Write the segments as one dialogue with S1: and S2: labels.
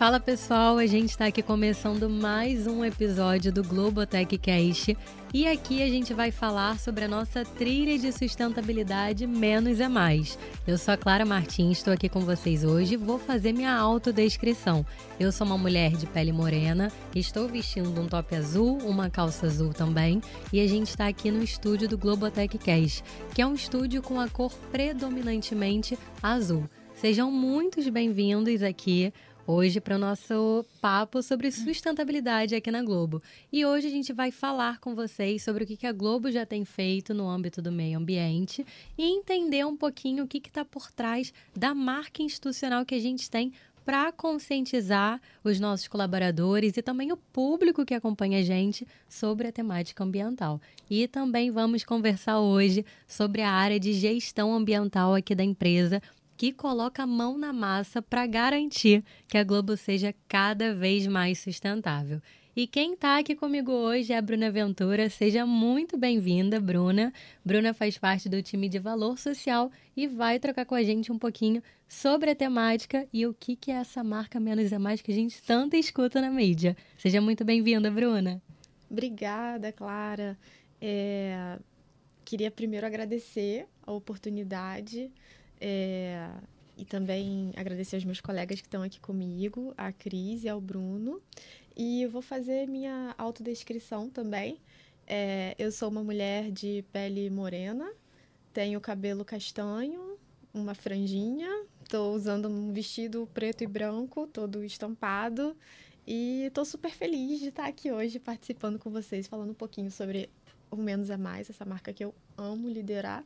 S1: Fala pessoal, a gente está aqui começando mais um episódio do Globotech Cast e aqui a gente vai falar sobre a nossa trilha de sustentabilidade Menos é Mais. Eu sou a Clara Martins, estou aqui com vocês hoje e vou fazer minha autodescrição. Eu sou uma mulher de pele morena, estou vestindo um top azul, uma calça azul também e a gente está aqui no estúdio do Globotech Cast, que é um estúdio com a cor predominantemente azul. Sejam muito bem-vindos aqui hoje para o nosso papo sobre sustentabilidade aqui na Globo. E hoje a gente vai falar com vocês sobre o que a Globo já tem feito no âmbito do meio ambiente e entender um pouquinho o que está por trás da marca institucional que a gente tem para conscientizar os nossos colaboradores e também o público que acompanha a gente sobre a temática ambiental. E também vamos conversar hoje sobre a área de gestão ambiental aqui da empresa que coloca a mão na massa para garantir que a Globo seja cada vez mais sustentável. E quem está aqui comigo hoje é a Bruna Ventura. Seja muito bem-vinda, Bruna. Bruna faz parte do time de Valor Social e vai trocar com a gente um pouquinho sobre a temática e o que, que é essa marca Menos é Mais que a gente tanto escuta na mídia. Seja muito bem-vinda, Bruna.
S2: Obrigada, Clara. É... Queria primeiro agradecer a oportunidade é, e também agradecer aos meus colegas que estão aqui comigo, a Cris e ao Bruno. E eu vou fazer minha autodescrição também. É, eu sou uma mulher de pele morena, tenho cabelo castanho, uma franjinha, estou usando um vestido preto e branco, todo estampado. E estou super feliz de estar aqui hoje participando com vocês, falando um pouquinho sobre o Menos é Mais, essa marca que eu amo liderar,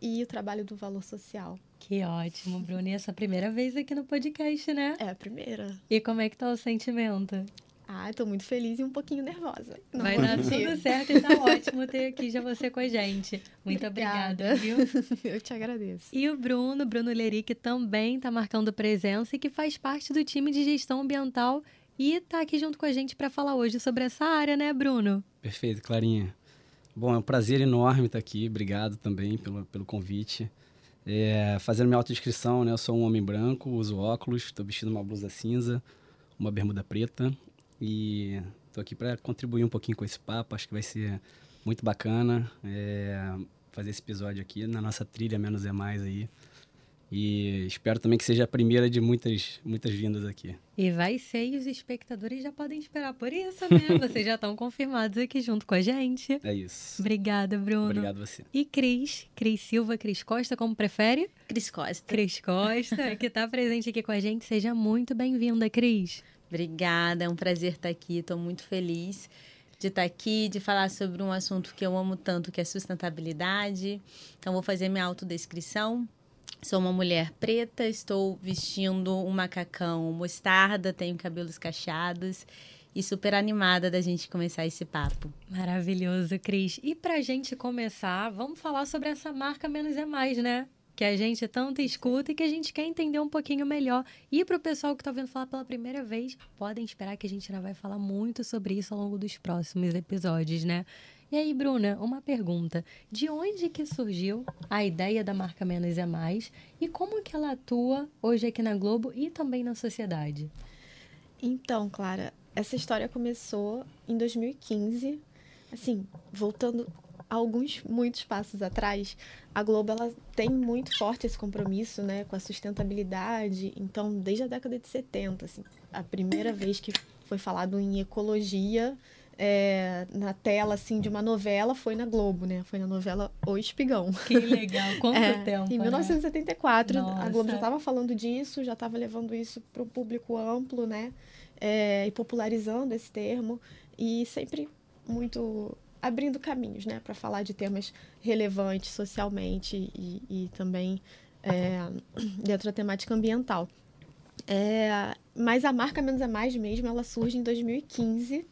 S2: e o trabalho do valor social.
S1: Que ótimo, Bruna. E essa primeira vez aqui no podcast, né?
S2: É a primeira.
S1: E como é que tá o sentimento?
S2: Ah, estou muito feliz e um pouquinho nervosa.
S1: Não Vai dar tudo certo e tá ótimo ter aqui já você com a gente. Muito obrigada, obrigada viu?
S2: Eu te agradeço.
S1: E o Bruno, Bruno Leri, que também está marcando presença e que faz parte do time de gestão ambiental e está aqui junto com a gente para falar hoje sobre essa área, né, Bruno?
S3: Perfeito, Clarinha. Bom, é um prazer enorme estar aqui. Obrigado também pelo, pelo convite. É, fazendo minha autodescrição, né? Eu sou um homem branco, uso óculos, estou vestindo uma blusa cinza, uma bermuda preta e estou aqui para contribuir um pouquinho com esse papo. Acho que vai ser muito bacana é, fazer esse episódio aqui na nossa trilha Menos é Mais aí. E espero também que seja a primeira de muitas, muitas vindas aqui.
S1: E vai ser, e os espectadores já podem esperar por isso, né? Vocês já estão confirmados aqui junto com a gente.
S3: É isso.
S1: Obrigada, Bruno.
S3: Obrigado você.
S1: E Cris, Cris Silva, Cris Costa, como prefere?
S4: Cris Costa.
S1: Cris Costa, que está presente aqui com a gente. Seja muito bem-vinda, Cris.
S4: Obrigada, é um prazer estar aqui. Estou muito feliz de estar aqui, de falar sobre um assunto que eu amo tanto, que é sustentabilidade. Então, vou fazer minha autodescrição. Sou uma mulher preta, estou vestindo um macacão mostarda, tenho cabelos cacheados e super animada da gente começar esse papo.
S1: Maravilhoso, Cris. E para a gente começar, vamos falar sobre essa marca Menos é Mais, né? Que a gente tanto escuta e que a gente quer entender um pouquinho melhor. E para o pessoal que está ouvindo falar pela primeira vez, podem esperar que a gente ainda vai falar muito sobre isso ao longo dos próximos episódios, né? E aí, Bruna, uma pergunta. De onde que surgiu a ideia da marca Menos é Mais e como que ela atua hoje aqui na Globo e também na sociedade?
S2: Então, Clara, essa história começou em 2015. Assim, voltando alguns muitos passos atrás, a Globo ela tem muito forte esse compromisso, né, com a sustentabilidade. Então, desde a década de 70, assim, a primeira vez que foi falado em ecologia é, na tela assim de uma novela foi na Globo, né? Foi na novela O Espigão.
S1: Que legal. Quanto é, tempo?
S2: Em 1974, né? a Globo já estava falando disso, já estava levando isso para o público amplo, né? É, e popularizando esse termo e sempre muito abrindo caminhos, né, para falar de temas relevantes socialmente e, e também é, dentro da temática ambiental. É, mas a marca Menos é Mais mesmo, ela surge em 2015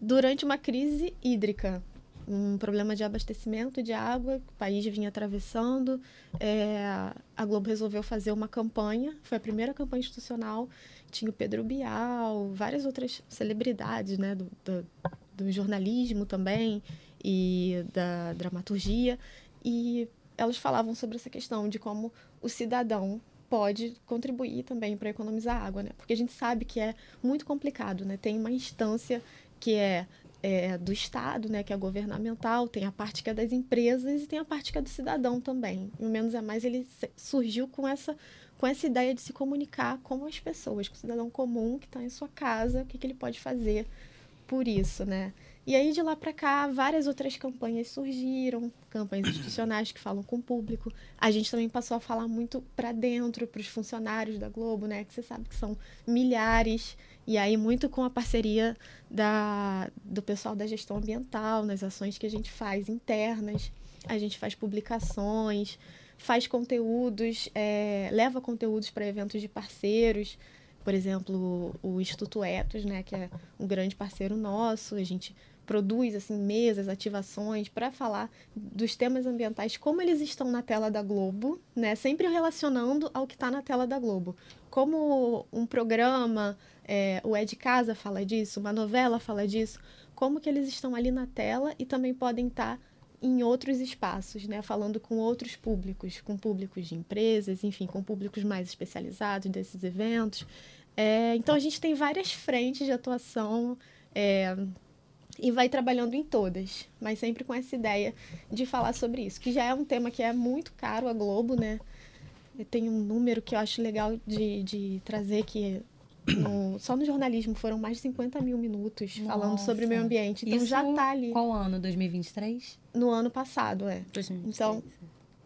S2: durante uma crise hídrica, um problema de abastecimento de água que o país vinha atravessando. É, a Globo resolveu fazer uma campanha, foi a primeira campanha institucional. Tinha o Pedro Bial, várias outras celebridades né, do, do, do jornalismo também e da dramaturgia. E elas falavam sobre essa questão de como o cidadão pode contribuir também para economizar água, né? Porque a gente sabe que é muito complicado, né? Tem uma instância que é, é, do Estado, né? Que é governamental, tem a parte que é das empresas e tem a parte que é do cidadão também. E o Menos é Mais, ele surgiu com essa com essa ideia de se comunicar com as pessoas, com o cidadão comum que está em sua casa, o que, que ele pode fazer por isso, né? E aí de lá para cá, várias outras campanhas surgiram, campanhas institucionais que falam com o público. A gente também passou a falar muito para dentro, para os funcionários da Globo, né? Que você sabe que são milhares. E aí muito com a parceria da, do pessoal da gestão ambiental, nas ações que a gente faz internas. A gente faz publicações, faz conteúdos, é, leva conteúdos para eventos de parceiros por exemplo, o Instituto Etos, né, que é um grande parceiro nosso, a gente produz assim mesas, ativações para falar dos temas ambientais, como eles estão na tela da Globo, né? Sempre relacionando ao que está na tela da Globo. Como um programa, é, o É de Casa fala disso, uma novela fala disso, como que eles estão ali na tela e também podem estar tá em outros espaços, né? Falando com outros públicos, com públicos de empresas, enfim, com públicos mais especializados desses eventos. É, então a gente tem várias frentes de atuação. É, e vai trabalhando em todas, mas sempre com essa ideia de falar sobre isso, que já é um tema que é muito caro à Globo, né? Tem um número que eu acho legal de, de trazer que no, só no jornalismo foram mais de 50 mil minutos Nossa. falando sobre o meio ambiente. Então
S1: isso
S2: já está ali.
S1: Qual ano? 2023?
S2: No ano passado, é. 2023. Então,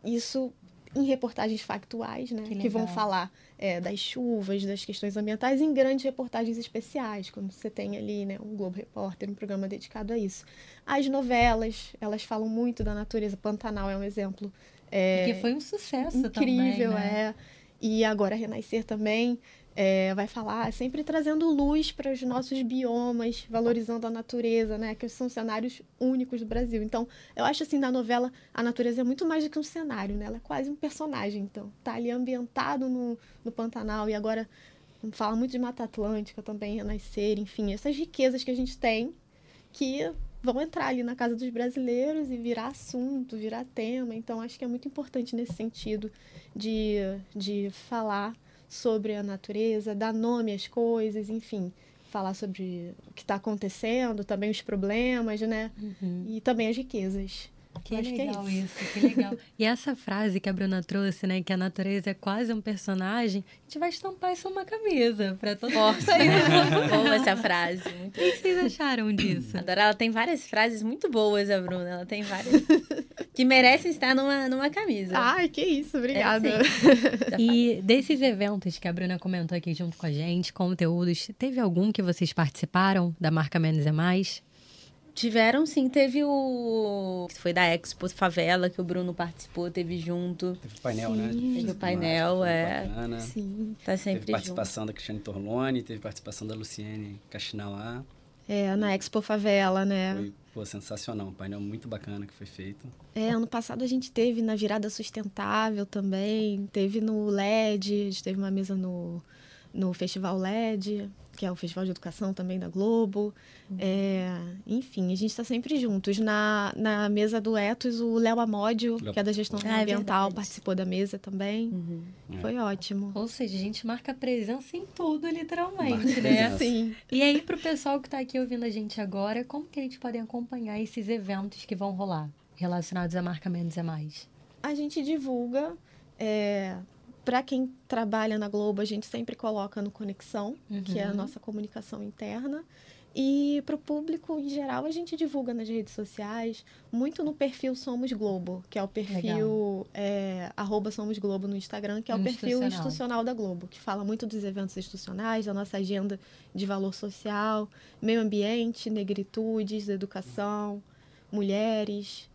S2: isso em reportagens factuais, né? Que, que vão falar é, das chuvas, das questões ambientais, em grandes reportagens especiais, quando você tem ali né, um Globo Repórter, um programa dedicado a isso. As novelas, elas falam muito da natureza. Pantanal é um exemplo. É,
S1: que foi um sucesso
S2: incrível,
S1: também,
S2: Incrível, né? é. E agora Renascer também é, vai falar sempre trazendo luz para os nossos biomas, valorizando a natureza, né? Que são cenários únicos do Brasil. Então, eu acho assim, na novela, a natureza é muito mais do que um cenário, né? Ela é quase um personagem. Então, tá ali ambientado no, no Pantanal e agora fala muito de Mata Atlântica também, Renascer, enfim, essas riquezas que a gente tem que vão entrar ali na casa dos brasileiros e virar assunto, virar tema. Então, acho que é muito importante nesse sentido de, de falar sobre a natureza, dar nome às coisas, enfim, falar sobre o que está acontecendo, também os problemas, né? Uhum. E também as riquezas.
S1: Que legal que é isso. isso. que legal. e essa frase que a Bruna trouxe, né, que a natureza é quase um personagem, a gente vai estampar isso numa camisa para todo mundo.
S4: Boa essa frase.
S1: O que vocês acharam disso?
S4: Adoro, ela tem várias frases muito boas, a Bruna. Ela tem várias que merecem estar numa, numa camisa.
S2: Ai, que isso, obrigada. É,
S1: e desses eventos que a Bruna comentou aqui junto com a gente, conteúdos, teve algum que vocês participaram da marca Menos é Mais?
S4: Tiveram sim, teve o. Foi da Expo Favela, que o Bruno participou, teve junto.
S3: Teve o painel, sim. né?
S4: Teve o painel, é. Bacana.
S2: Sim.
S4: Tá sempre
S3: Teve participação junto. da Cristiane Torlone, teve participação da Luciene Caxinauá.
S2: É, na Expo Favela, né?
S3: Foi, pô, sensacional. Um painel muito bacana que foi feito.
S2: É, ano passado a gente teve na Virada Sustentável também, teve no LED, a gente teve uma mesa no, no Festival LED que é o Festival de Educação também da Globo. Uhum. É, enfim, a gente está sempre juntos. Na, na mesa do Etos, o Léo Amódio, que é da gestão ah, é ambiental, é participou da mesa também. Uhum. Foi ótimo.
S1: Ou seja, a gente marca presença em tudo, literalmente, né?
S2: Sim.
S1: E aí, para o pessoal que está aqui ouvindo a gente agora, como que eles podem acompanhar esses eventos que vão rolar relacionados à marca Menos é Mais?
S2: A gente divulga é, para quem trabalha na Globo, a gente sempre coloca no Conexão, uhum. que é a uhum. nossa comunicação interna. E para o público em geral, a gente divulga nas redes sociais, muito no perfil Somos Globo, que é o perfil é, Somos Globo no Instagram, que é o perfil institucional. institucional da Globo, que fala muito dos eventos institucionais, da nossa agenda de valor social, meio ambiente, negritudes, educação, mulheres,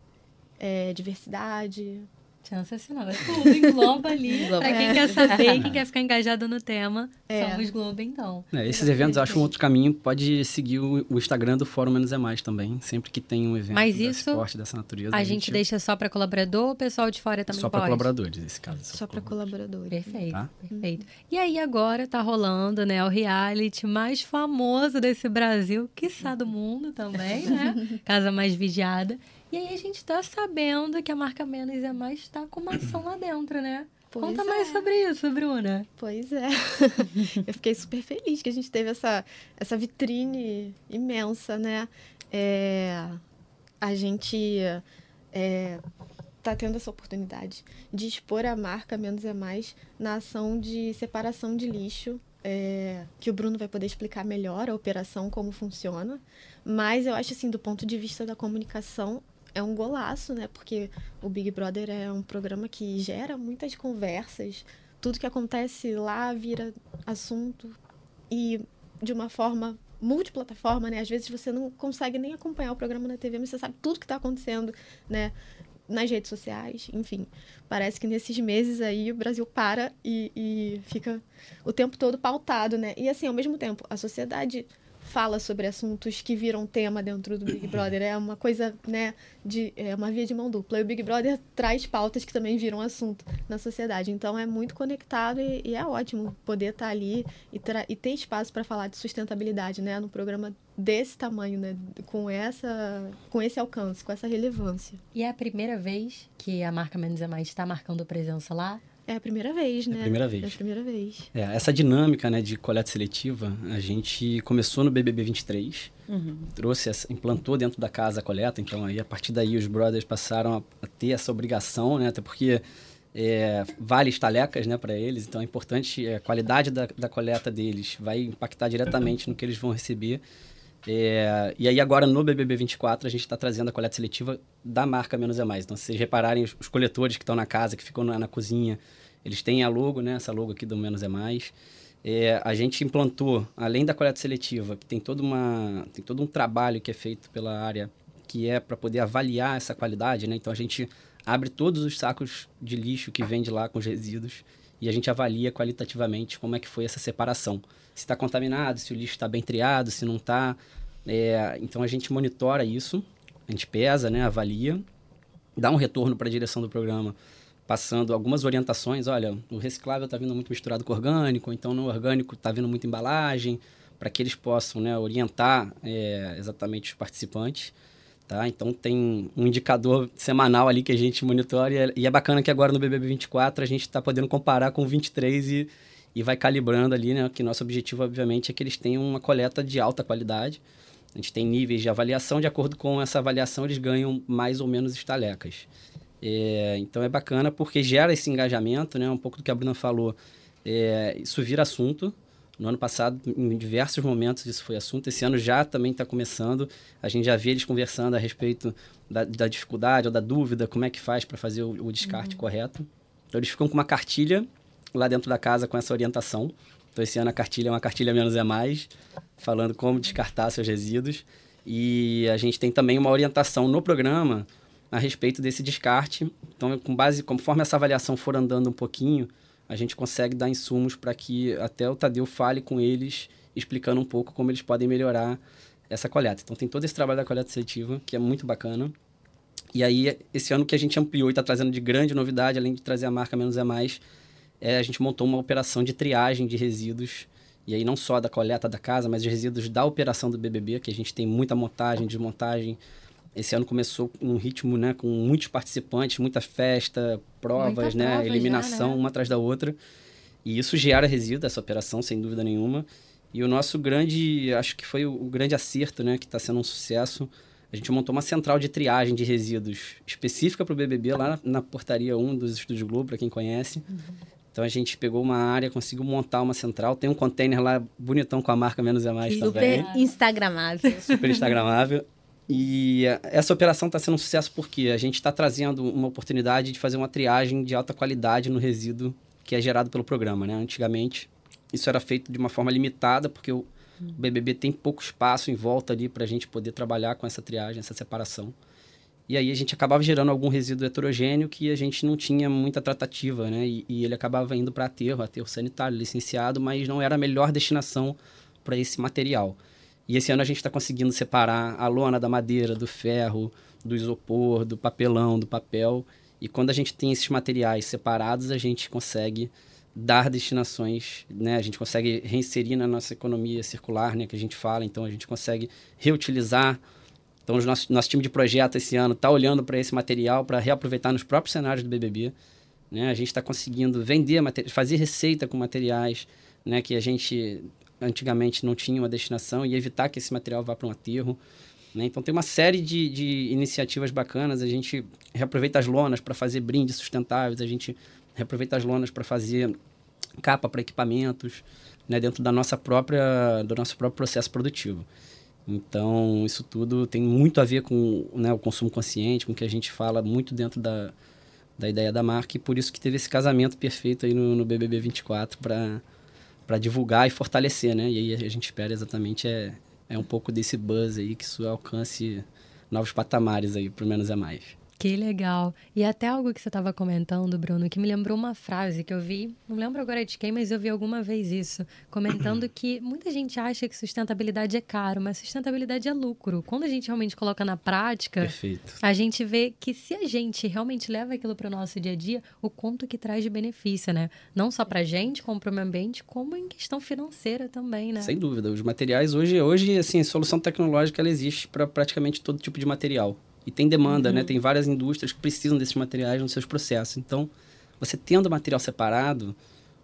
S2: é, diversidade,
S1: Sensacional. É tudo, engloba ali. Para quem quer saber, quem quer ficar engajado no tema, é. somos Globo, então.
S3: É, esses eventos, acho um outro caminho, pode seguir o, o, Instagram do Fórum Menos é Mais também, sempre que tem um evento
S1: Mas isso,
S3: esporte dessa natureza.
S1: A, a gente, gente, deixa só para colaborador ou o pessoal de fora também
S3: só
S1: pode?
S3: Só para colaboradores, nesse caso.
S2: Só, só para colaboradores.
S1: Perfeito, tá? perfeito. E aí agora tá rolando, né, o reality mais famoso desse Brasil, quiçá do mundo também, né? Casa Mais Vigiada. E aí a gente tá sabendo que a marca Menos é Mais está com uma ação lá dentro, né? Pois Conta é. mais sobre isso, Bruna.
S2: Pois é. eu fiquei super feliz que a gente teve essa, essa vitrine imensa, né? É, a gente é, tá tendo essa oportunidade de expor a marca Menos é Mais na ação de separação de lixo, é, que o Bruno vai poder explicar melhor a operação, como funciona. Mas eu acho assim, do ponto de vista da comunicação, é um golaço, né? Porque o Big Brother é um programa que gera muitas conversas. Tudo que acontece lá vira assunto e de uma forma multiplataforma, né? Às vezes você não consegue nem acompanhar o programa na TV, mas você sabe tudo que está acontecendo, né? Nas redes sociais, enfim. Parece que nesses meses aí o Brasil para e, e fica o tempo todo pautado, né? E assim, ao mesmo tempo, a sociedade fala sobre assuntos que viram tema dentro do Big Brother. É uma coisa, né, de é uma via de mão dupla. E o Big Brother traz pautas que também viram assunto na sociedade. Então é muito conectado e, e é ótimo poder estar ali e, e ter espaço para falar de sustentabilidade, né, no programa desse tamanho, né, com essa com esse alcance, com essa relevância.
S1: E é a primeira vez que a marca Menos é Mais está marcando presença lá?
S2: É a primeira vez, né?
S3: É a primeira vez.
S2: É a primeira vez.
S3: É, essa dinâmica né, de coleta seletiva, a gente começou no BBB 23, uhum. trouxe, essa, implantou dentro da casa a coleta, então aí a partir daí os brothers passaram a, a ter essa obrigação, né? Até porque é, vale estalecas né, para eles, então é importante, é, a qualidade da, da coleta deles vai impactar diretamente no que eles vão receber. É, e aí agora no BBB 24 a gente está trazendo a coleta seletiva da marca Menos é Mais. Então se vocês repararem, os, os coletores que estão na casa, que ficam na, na cozinha, eles têm a logo, né? Essa logo aqui do Menos é Mais. É, a gente implantou, além da coleta seletiva, que tem, toda uma, tem todo um trabalho que é feito pela área, que é para poder avaliar essa qualidade, né? Então a gente abre todos os sacos de lixo que vem de lá com os resíduos e a gente avalia qualitativamente como é que foi essa separação. Se está contaminado, se o lixo está bem triado, se não está. É, então a gente monitora isso, a gente pesa, né, avalia, dá um retorno para a direção do programa passando algumas orientações. Olha, o reciclável está vindo muito misturado com orgânico, então no orgânico está vindo muita embalagem, para que eles possam né, orientar é, exatamente os participantes. Tá? Então tem um indicador semanal ali que a gente monitora e é, é bacana que agora no BBB 24 a gente está podendo comparar com o 23 e, e vai calibrando ali, né? Que nosso objetivo, obviamente, é que eles tenham uma coleta de alta qualidade. A gente tem níveis de avaliação, de acordo com essa avaliação eles ganham mais ou menos estalecas. É, então é bacana porque gera esse engajamento, né? Um pouco do que a Bruna falou. É, isso vira assunto. No ano passado, em diversos momentos, isso foi assunto. Esse ano já também está começando. A gente já vê eles conversando a respeito da, da dificuldade ou da dúvida, como é que faz para fazer o, o descarte uhum. correto. Então, eles ficam com uma cartilha lá dentro da casa com essa orientação. Então, esse ano a cartilha é uma cartilha menos é mais, falando como descartar seus resíduos. E a gente tem também uma orientação no programa a respeito desse descarte. Então, com base, conforme essa avaliação for andando um pouquinho, a gente consegue dar insumos para que até o Tadeu fale com eles, explicando um pouco como eles podem melhorar essa coleta. Então, tem todo esse trabalho da coleta seletiva, que é muito bacana. E aí, esse ano que a gente ampliou e está trazendo de grande novidade, além de trazer a marca Menos é Mais, é, a gente montou uma operação de triagem de resíduos. E aí, não só da coleta da casa, mas de resíduos da operação do BBB, que a gente tem muita montagem, desmontagem, esse ano começou num ritmo, né, com muitos participantes, muita festa, provas, Muita né, prova eliminação já, né? uma atrás da outra. E isso gera resíduo essa operação, sem dúvida nenhuma. E o nosso grande, acho que foi o, grande acerto, né, que está sendo um sucesso. A gente montou uma central de triagem de resíduos específica para o BBB lá na, na, portaria 1 dos Estúdios Globo, para quem conhece. Uhum. Então a gente pegou uma área, conseguiu montar uma central. Tem um container lá bonitão com a marca Menos é Mais
S4: Super
S3: também.
S4: Super instagramável.
S3: Super instagramável. E essa operação está sendo um sucesso porque a gente está trazendo uma oportunidade de fazer uma triagem de alta qualidade no resíduo que é gerado pelo programa. Né? Antigamente, isso era feito de uma forma limitada, porque o BBB tem pouco espaço em volta ali para a gente poder trabalhar com essa triagem, essa separação. E aí a gente acabava gerando algum resíduo heterogêneo que a gente não tinha muita tratativa, né? E, e ele acabava indo para aterro, aterro sanitário, licenciado, mas não era a melhor destinação para esse material. E esse ano a gente está conseguindo separar a lona da madeira, do ferro, do isopor, do papelão, do papel. E quando a gente tem esses materiais separados, a gente consegue dar destinações, né? A gente consegue reinserir na nossa economia circular, né? Que a gente fala. Então, a gente consegue reutilizar. Então, o nosso, nosso time de projeto esse ano está olhando para esse material para reaproveitar nos próprios cenários do BBB. Né? A gente está conseguindo vender, fazer receita com materiais né, que a gente antigamente não tinha uma destinação e evitar que esse material vá para um aterro. Né? Então tem uma série de, de iniciativas bacanas. A gente reaproveita as lonas para fazer brindes sustentáveis, a gente reaproveita as lonas para fazer capa para equipamentos, né? dentro da nossa própria, do nosso próprio processo produtivo. Então, isso tudo tem muito a ver com né, o consumo consciente, com o que a gente fala muito dentro da, da ideia da marca, e por isso que teve esse casamento perfeito aí no, no BBB 24 para divulgar e fortalecer, né? E aí a gente espera exatamente é, é um pouco desse buzz aí, que isso alcance novos patamares aí, pelo menos é mais.
S1: Que legal. E até algo que você estava comentando, Bruno, que me lembrou uma frase que eu vi, não lembro agora de quem, mas eu vi alguma vez isso, comentando que muita gente acha que sustentabilidade é caro, mas sustentabilidade é lucro. Quando a gente realmente coloca na prática,
S3: Perfeito.
S1: a gente vê que se a gente realmente leva aquilo para o nosso dia a dia, o quanto que traz de benefício, né? Não só para a gente, como para o meio ambiente, como em questão financeira também, né?
S3: Sem dúvida. Os materiais hoje, hoje assim, solução tecnológica ela existe para praticamente todo tipo de material. E tem demanda, né? uhum. né? Tem várias indústrias que precisam desses materiais nos seus processos. Então, você tendo material separado,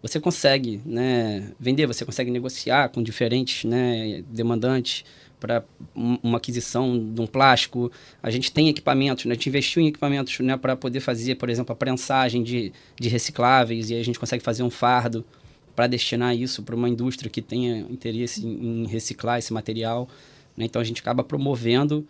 S3: você consegue né, vender, você consegue negociar com diferentes né, demandantes para uma aquisição de um plástico. A gente tem equipamentos, né? a gente investiu em equipamentos né, para poder fazer, por exemplo, a prensagem de, de recicláveis e a gente consegue fazer um fardo para destinar isso para uma indústria que tenha interesse em, em reciclar esse material. Né? Então, a gente acaba promovendo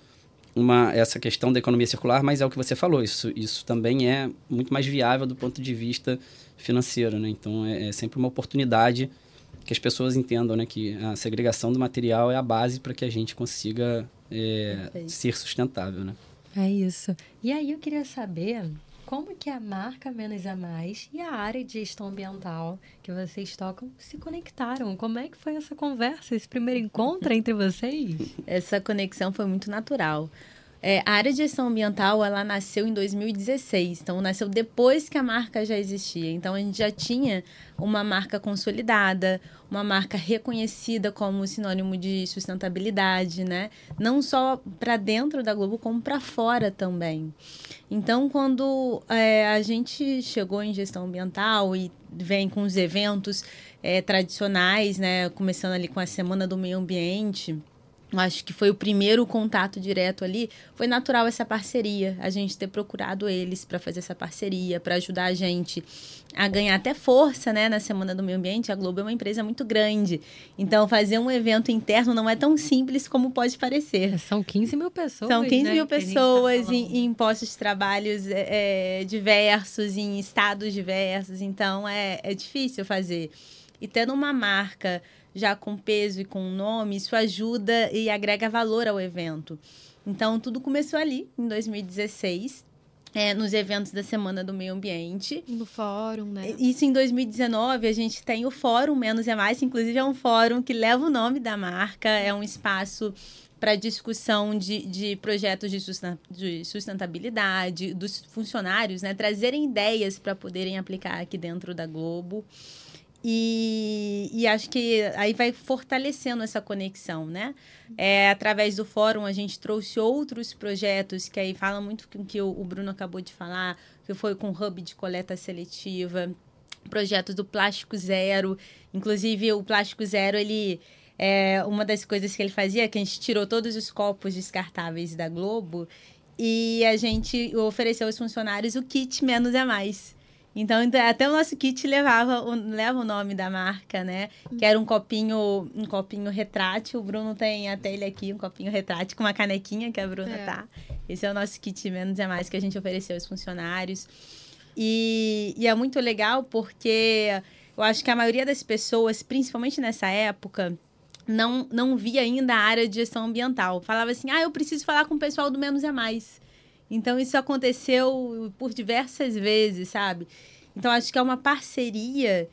S3: uma, essa questão da economia circular, mas é o que você falou, isso, isso também é muito mais viável do ponto de vista financeiro, né? Então, é, é sempre uma oportunidade que as pessoas entendam, né? Que a segregação do material é a base para que a gente consiga é, ser sustentável, né?
S1: É isso. E aí eu queria saber como que a marca Menos é Mais e a área de gestão ambiental que vocês tocam se conectaram? Como é que foi essa conversa, esse primeiro encontro entre vocês?
S4: Essa conexão foi muito natural. É, a área de gestão ambiental, ela nasceu em 2016, então nasceu depois que a marca já existia. Então a gente já tinha uma marca consolidada, uma marca reconhecida como sinônimo de sustentabilidade, né? Não só para dentro da Globo, como para fora também. Então, quando é, a gente chegou em gestão ambiental e vem com os eventos é, tradicionais, né? Começando ali com a Semana do Meio Ambiente acho que foi o primeiro contato direto ali, foi natural essa parceria, a gente ter procurado eles para fazer essa parceria, para ajudar a gente a ganhar até força, né, na Semana do Meio Ambiente. A Globo é uma empresa muito grande, então fazer um evento interno não é tão simples como pode parecer.
S1: São 15 mil pessoas.
S4: São 15
S1: né,
S4: mil tá pessoas tá em, em, postos de trabalhos é, é, diversos, em estados diversos, então é, é difícil fazer. E tendo uma marca já com peso e com nome, isso ajuda e agrega valor ao evento. Então, tudo começou ali, em 2016. É, nos eventos da Semana do Meio Ambiente.
S2: No fórum, né?
S4: Isso em 2019, a gente tem o Fórum Menos é Mais, inclusive é um fórum que leva o nome da marca, é um espaço para discussão de, de projetos de sustentabilidade, dos funcionários, né? Trazerem ideias para poderem aplicar aqui dentro da Globo. E, e acho que aí vai fortalecendo essa conexão, né? É, através do fórum, a gente trouxe outros projetos que aí falam muito com que o, o Bruno acabou de falar, que foi com o Hub de coleta seletiva, projetos do Plástico Zero. Inclusive, o Plástico Zero, ele é uma das coisas que ele fazia, é que a gente tirou todos os copos descartáveis da Globo e a gente ofereceu aos funcionários o kit Menos é Mais. Então, até o nosso kit levava o, leva o nome da marca, né? Que era um copinho, um copinho retrátil. O Bruno tem até ele aqui, um copinho retrátil com uma canequinha que a Bruna é. tá. Esse é o nosso kit menos é mais que a gente ofereceu aos funcionários. E, e é muito legal porque eu acho que a maioria das pessoas, principalmente nessa época, não, não via ainda a área de gestão ambiental. Falava assim, ah, eu preciso falar com o pessoal do Menos é Mais. Então, isso aconteceu por diversas vezes, sabe? Então, acho que é uma parceria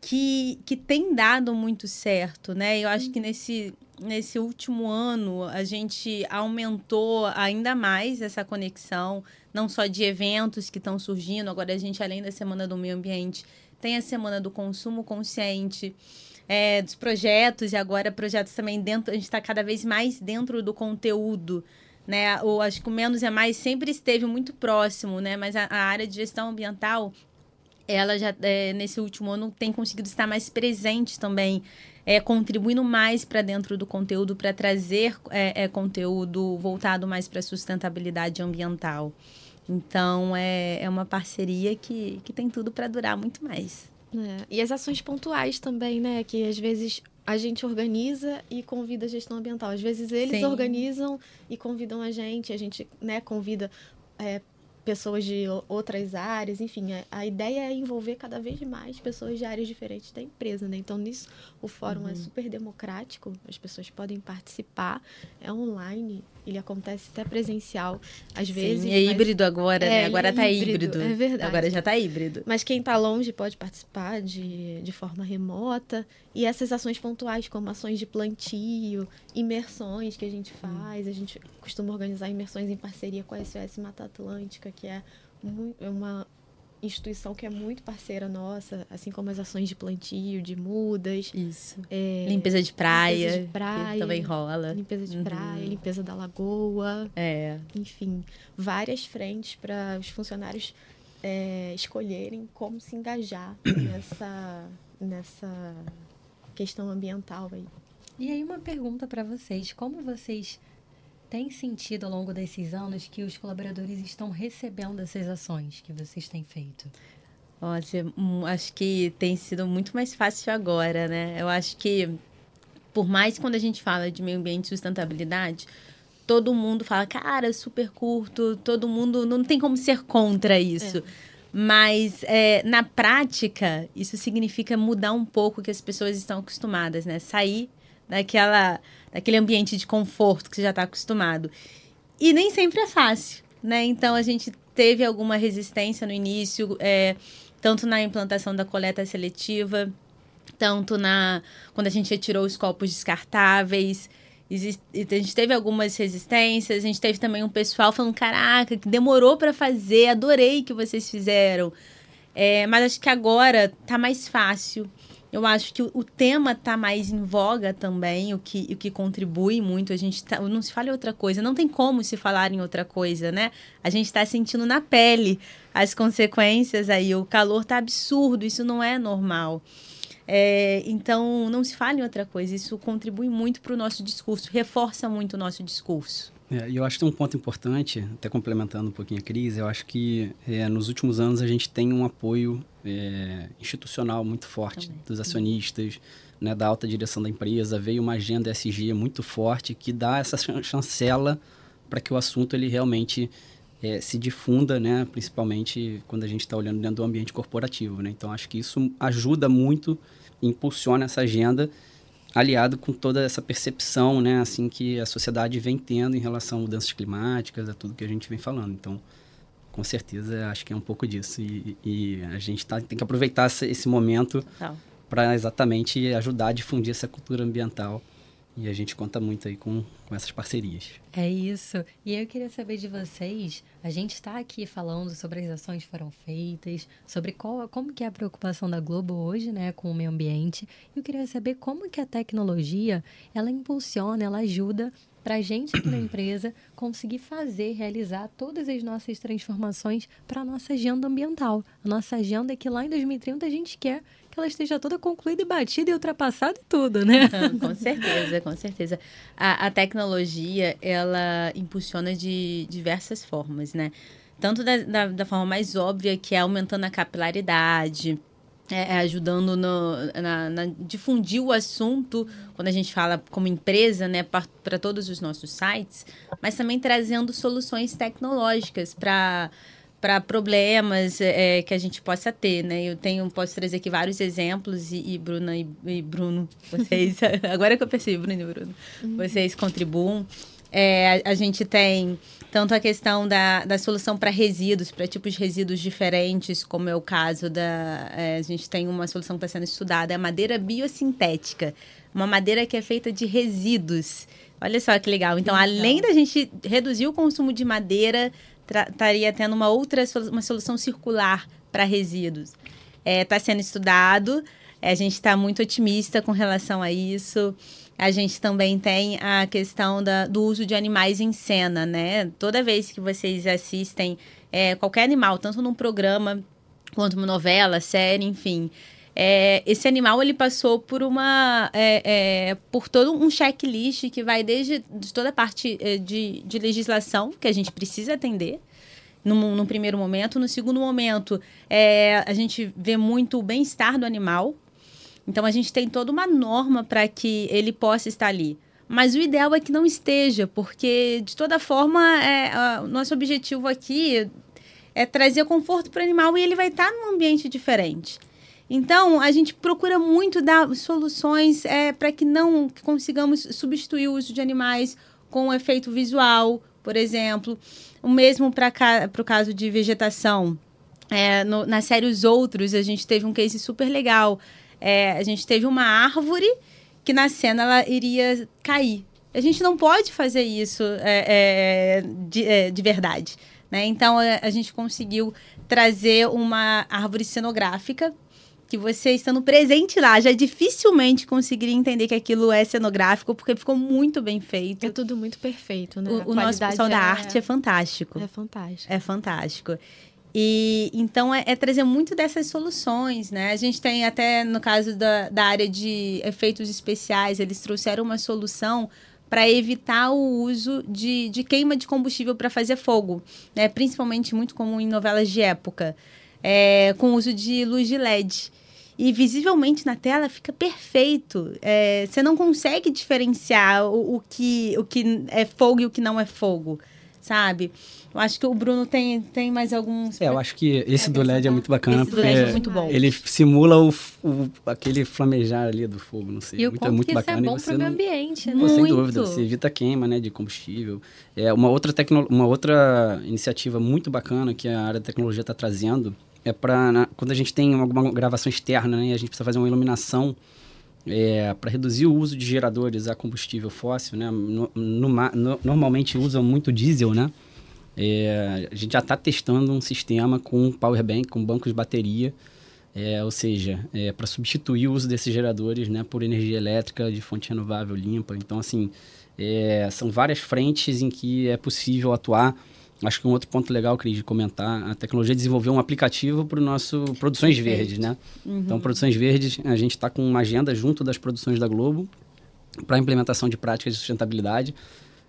S4: que, que tem dado muito certo, né? Eu acho que nesse, nesse último ano a gente aumentou ainda mais essa conexão, não só de eventos que estão surgindo, agora a gente, além da Semana do Meio Ambiente, tem a Semana do Consumo Consciente. É, dos projetos e agora projetos também dentro, a gente está cada vez mais dentro do conteúdo né? O, acho que o menos é mais sempre esteve muito próximo, né? Mas a, a área de gestão ambiental ela já é, nesse último ano tem conseguido estar mais presente também, é, contribuindo mais para dentro do conteúdo, para trazer é, é, conteúdo voltado mais para sustentabilidade ambiental. Então é, é uma parceria que, que tem tudo para durar muito mais.
S2: É, e as ações pontuais também, né? Que às vezes a gente organiza e convida a gestão ambiental. Às vezes eles Sim. organizam e convidam a gente, a gente né, convida é, pessoas de outras áreas, enfim, a, a, ideia é envolver cada vez mais pessoas de áreas diferentes da empresa, né? Então, nisso, o fórum é uhum. é super democrático, as pessoas podem participar, é online, ele acontece até presencial, às Sim, vezes.
S4: é híbrido agora, né? é, né? Agora está híbrido, híbrido.
S2: É verdade.
S4: Agora já está híbrido.
S2: Mas quem está longe pode participar de, de forma remota. E essas ações pontuais, como ações de plantio, imersões que a gente faz. Hum. A gente costuma organizar imersões em parceria com a SOS Mata Atlântica, que é uma instituição que é muito parceira nossa, assim como as ações de plantio, de mudas.
S4: Isso. É, limpeza de praia. Limpeza de praia. também rola.
S2: Limpeza de uhum. praia, limpeza da lagoa.
S4: É.
S2: Enfim, várias frentes para os funcionários é, escolherem como se engajar nessa, nessa questão ambiental aí.
S1: E aí uma pergunta para vocês, como vocês tem sentido ao longo desses anos que os colaboradores estão recebendo essas ações que vocês têm feito?
S4: Olha, hum, acho que tem sido muito mais fácil agora, né? Eu acho que, por mais quando a gente fala de meio ambiente e sustentabilidade, todo mundo fala, cara, super curto, todo mundo não tem como ser contra isso. É. Mas é, na prática, isso significa mudar um pouco o que as pessoas estão acostumadas, né? Sair daquela daquele ambiente de conforto que você já está acostumado. E nem sempre é fácil, né? Então a gente teve alguma resistência no início, é, tanto na implantação da coleta seletiva, tanto na quando a gente retirou os copos descartáveis. A gente teve algumas resistências, a gente teve também um pessoal falando: caraca, que demorou para fazer, adorei que vocês fizeram. É, mas acho que agora tá mais fácil. Eu acho que o, tema está mais em voga também, o que, o que contribui muito. A gente tá, não se fala em outra coisa, não tem como se falar em outra coisa, né? A gente está sentindo na pele as consequências aí. O calor está absurdo, isso não é normal. É, então, não se fala em outra coisa. Isso contribui muito para o nosso discurso, reforça muito o nosso discurso.
S3: É, e eu acho que tem um ponto importante, até complementando um pouquinho a crise, eu acho que é, nos últimos anos a gente tem um apoio é, institucional muito forte Também. dos acionistas, né, da alta direção da empresa, veio uma agenda SG muito forte que dá essa chancela para que o assunto ele realmente é, se difunda, né, principalmente quando a gente está olhando dentro do ambiente corporativo. Né? Então, acho que isso ajuda muito, impulsiona essa agenda aliado com toda essa percepção, né, assim que a sociedade vem tendo em relação a mudanças climáticas, a tudo que a gente vem falando. Então, com certeza, acho que é um pouco disso. E, e a gente tá, tem que aproveitar esse, esse momento para exatamente ajudar a difundir essa cultura ambiental e a gente conta muito aí com, com essas parcerias.
S1: É isso. E eu queria saber de vocês, a gente está aqui falando sobre as ações que foram feitas, sobre qual, como que é a preocupação da Globo hoje, né, com o meio ambiente. E eu queria saber como que a tecnologia, ela impulsiona, ela ajuda para a gente aqui na empresa conseguir fazer, realizar todas as nossas transformações para a nossa agenda ambiental. A nossa agenda é que lá em 2030 a gente quer que ela esteja toda concluída e batida e ultrapassada e tudo, né?
S4: com certeza, com certeza. A, a tecnologia, ela impulsiona de diversas formas, né? Tanto da, da, da forma mais óbvia, que é aumentando a capilaridade, é, é ajudando no, na, na, difundir o assunto quando a gente fala como empresa, né, para todos os nossos sites, mas também trazendo soluções tecnológicas para para problemas é, que a gente possa ter, né? Eu tenho, posso trazer aqui vários exemplos e, e Bruna e, e, Bruno, vocês, agora que eu percebi, Bruno e Bruno, uhum. vocês contribuam. É, a, a, gente tem tanto a questão da, da solução para resíduos, para tipos de resíduos diferentes, como é o caso da. É, a gente tem uma solução que está sendo estudada, é a madeira biosintética. Uma madeira que é feita de resíduos. Olha só que legal. Então, legal. além da gente reduzir o consumo de madeira, estaria tendo uma outra uma solução circular para resíduos. Está é, tá sendo estudado, é, a gente está muito otimista com relação a isso. A gente também tem a questão da, do uso de animais em cena, né? Toda vez que vocês assistem é, qualquer animal, tanto num programa quanto uma novela, série, enfim. É, esse animal ele passou por uma é, é, por todo um checklist que vai desde de toda a parte é, de, de legislação que a gente precisa atender no primeiro momento. No segundo momento é, a gente vê muito o bem-estar do animal. Então a gente tem toda uma norma para que ele possa estar ali. Mas o ideal é que não esteja porque de toda forma é, a, nosso objetivo aqui é trazer conforto para o animal e ele vai estar num ambiente diferente então, a gente procura muito dar soluções é, para que não que consigamos substituir o uso de animais com efeito visual, por exemplo. O mesmo para o caso de vegetação. É, no, na série Os Outros, a gente teve um case super legal. É, a gente teve uma árvore que na cena ela iria cair. A gente não pode fazer isso é, é de, é, de, verdade. Né? Então, a, a gente conseguiu trazer uma árvore cenográfica que você estando presente lá já dificilmente conseguiria entender que aquilo é cenográfico, porque ficou muito bem feito.
S2: É tudo muito perfeito, né?
S4: O, o nosso pessoal é... da arte é fantástico.
S2: É fantástico.
S4: É fantástico. E então é, é, trazer muito dessas soluções, né? A gente tem até no caso da, da área de efeitos especiais, eles trouxeram uma solução para evitar o uso de, de queima de combustível para fazer fogo, né? Principalmente muito comum em novelas de época é, com o uso de luz de LED. E visivelmente na tela fica perfeito. É, você não consegue diferenciar o, o, que, o que é fogo e o que não é fogo, sabe? Eu acho que o Bruno tem, tem mais alguns.
S3: É, eu acho que esse do LED é muito bacana.
S4: Esse do LED é muito bom.
S3: Ele simula o, o, aquele flamejar ali do fogo, não sei.
S1: E muito, o é muito que bacana. Isso é bom para o meio ambiente, né? Pô,
S3: sem dúvida, você evita queima né, de combustível. É uma outra, tecno, uma outra iniciativa muito bacana que a área da tecnologia está trazendo é para quando a gente tem alguma gravação externa, né, a gente precisa fazer uma iluminação é, para reduzir o uso de geradores a combustível fóssil, né? No, no, no, normalmente usam muito diesel, né? É, a gente já está testando um sistema com power bank, com bancos de bateria, é, ou seja, é, para substituir o uso desses geradores, né, por energia elétrica de fonte renovável limpa. Então, assim, é, são várias frentes em que é possível atuar Acho que um outro ponto legal, Cris, de comentar, a tecnologia desenvolveu um aplicativo para o nosso Produções. Verdes, né? Uhum. Então, Produções Verdes, a gente está com uma agenda junto das produções da Globo para a implementação de práticas de sustentabilidade.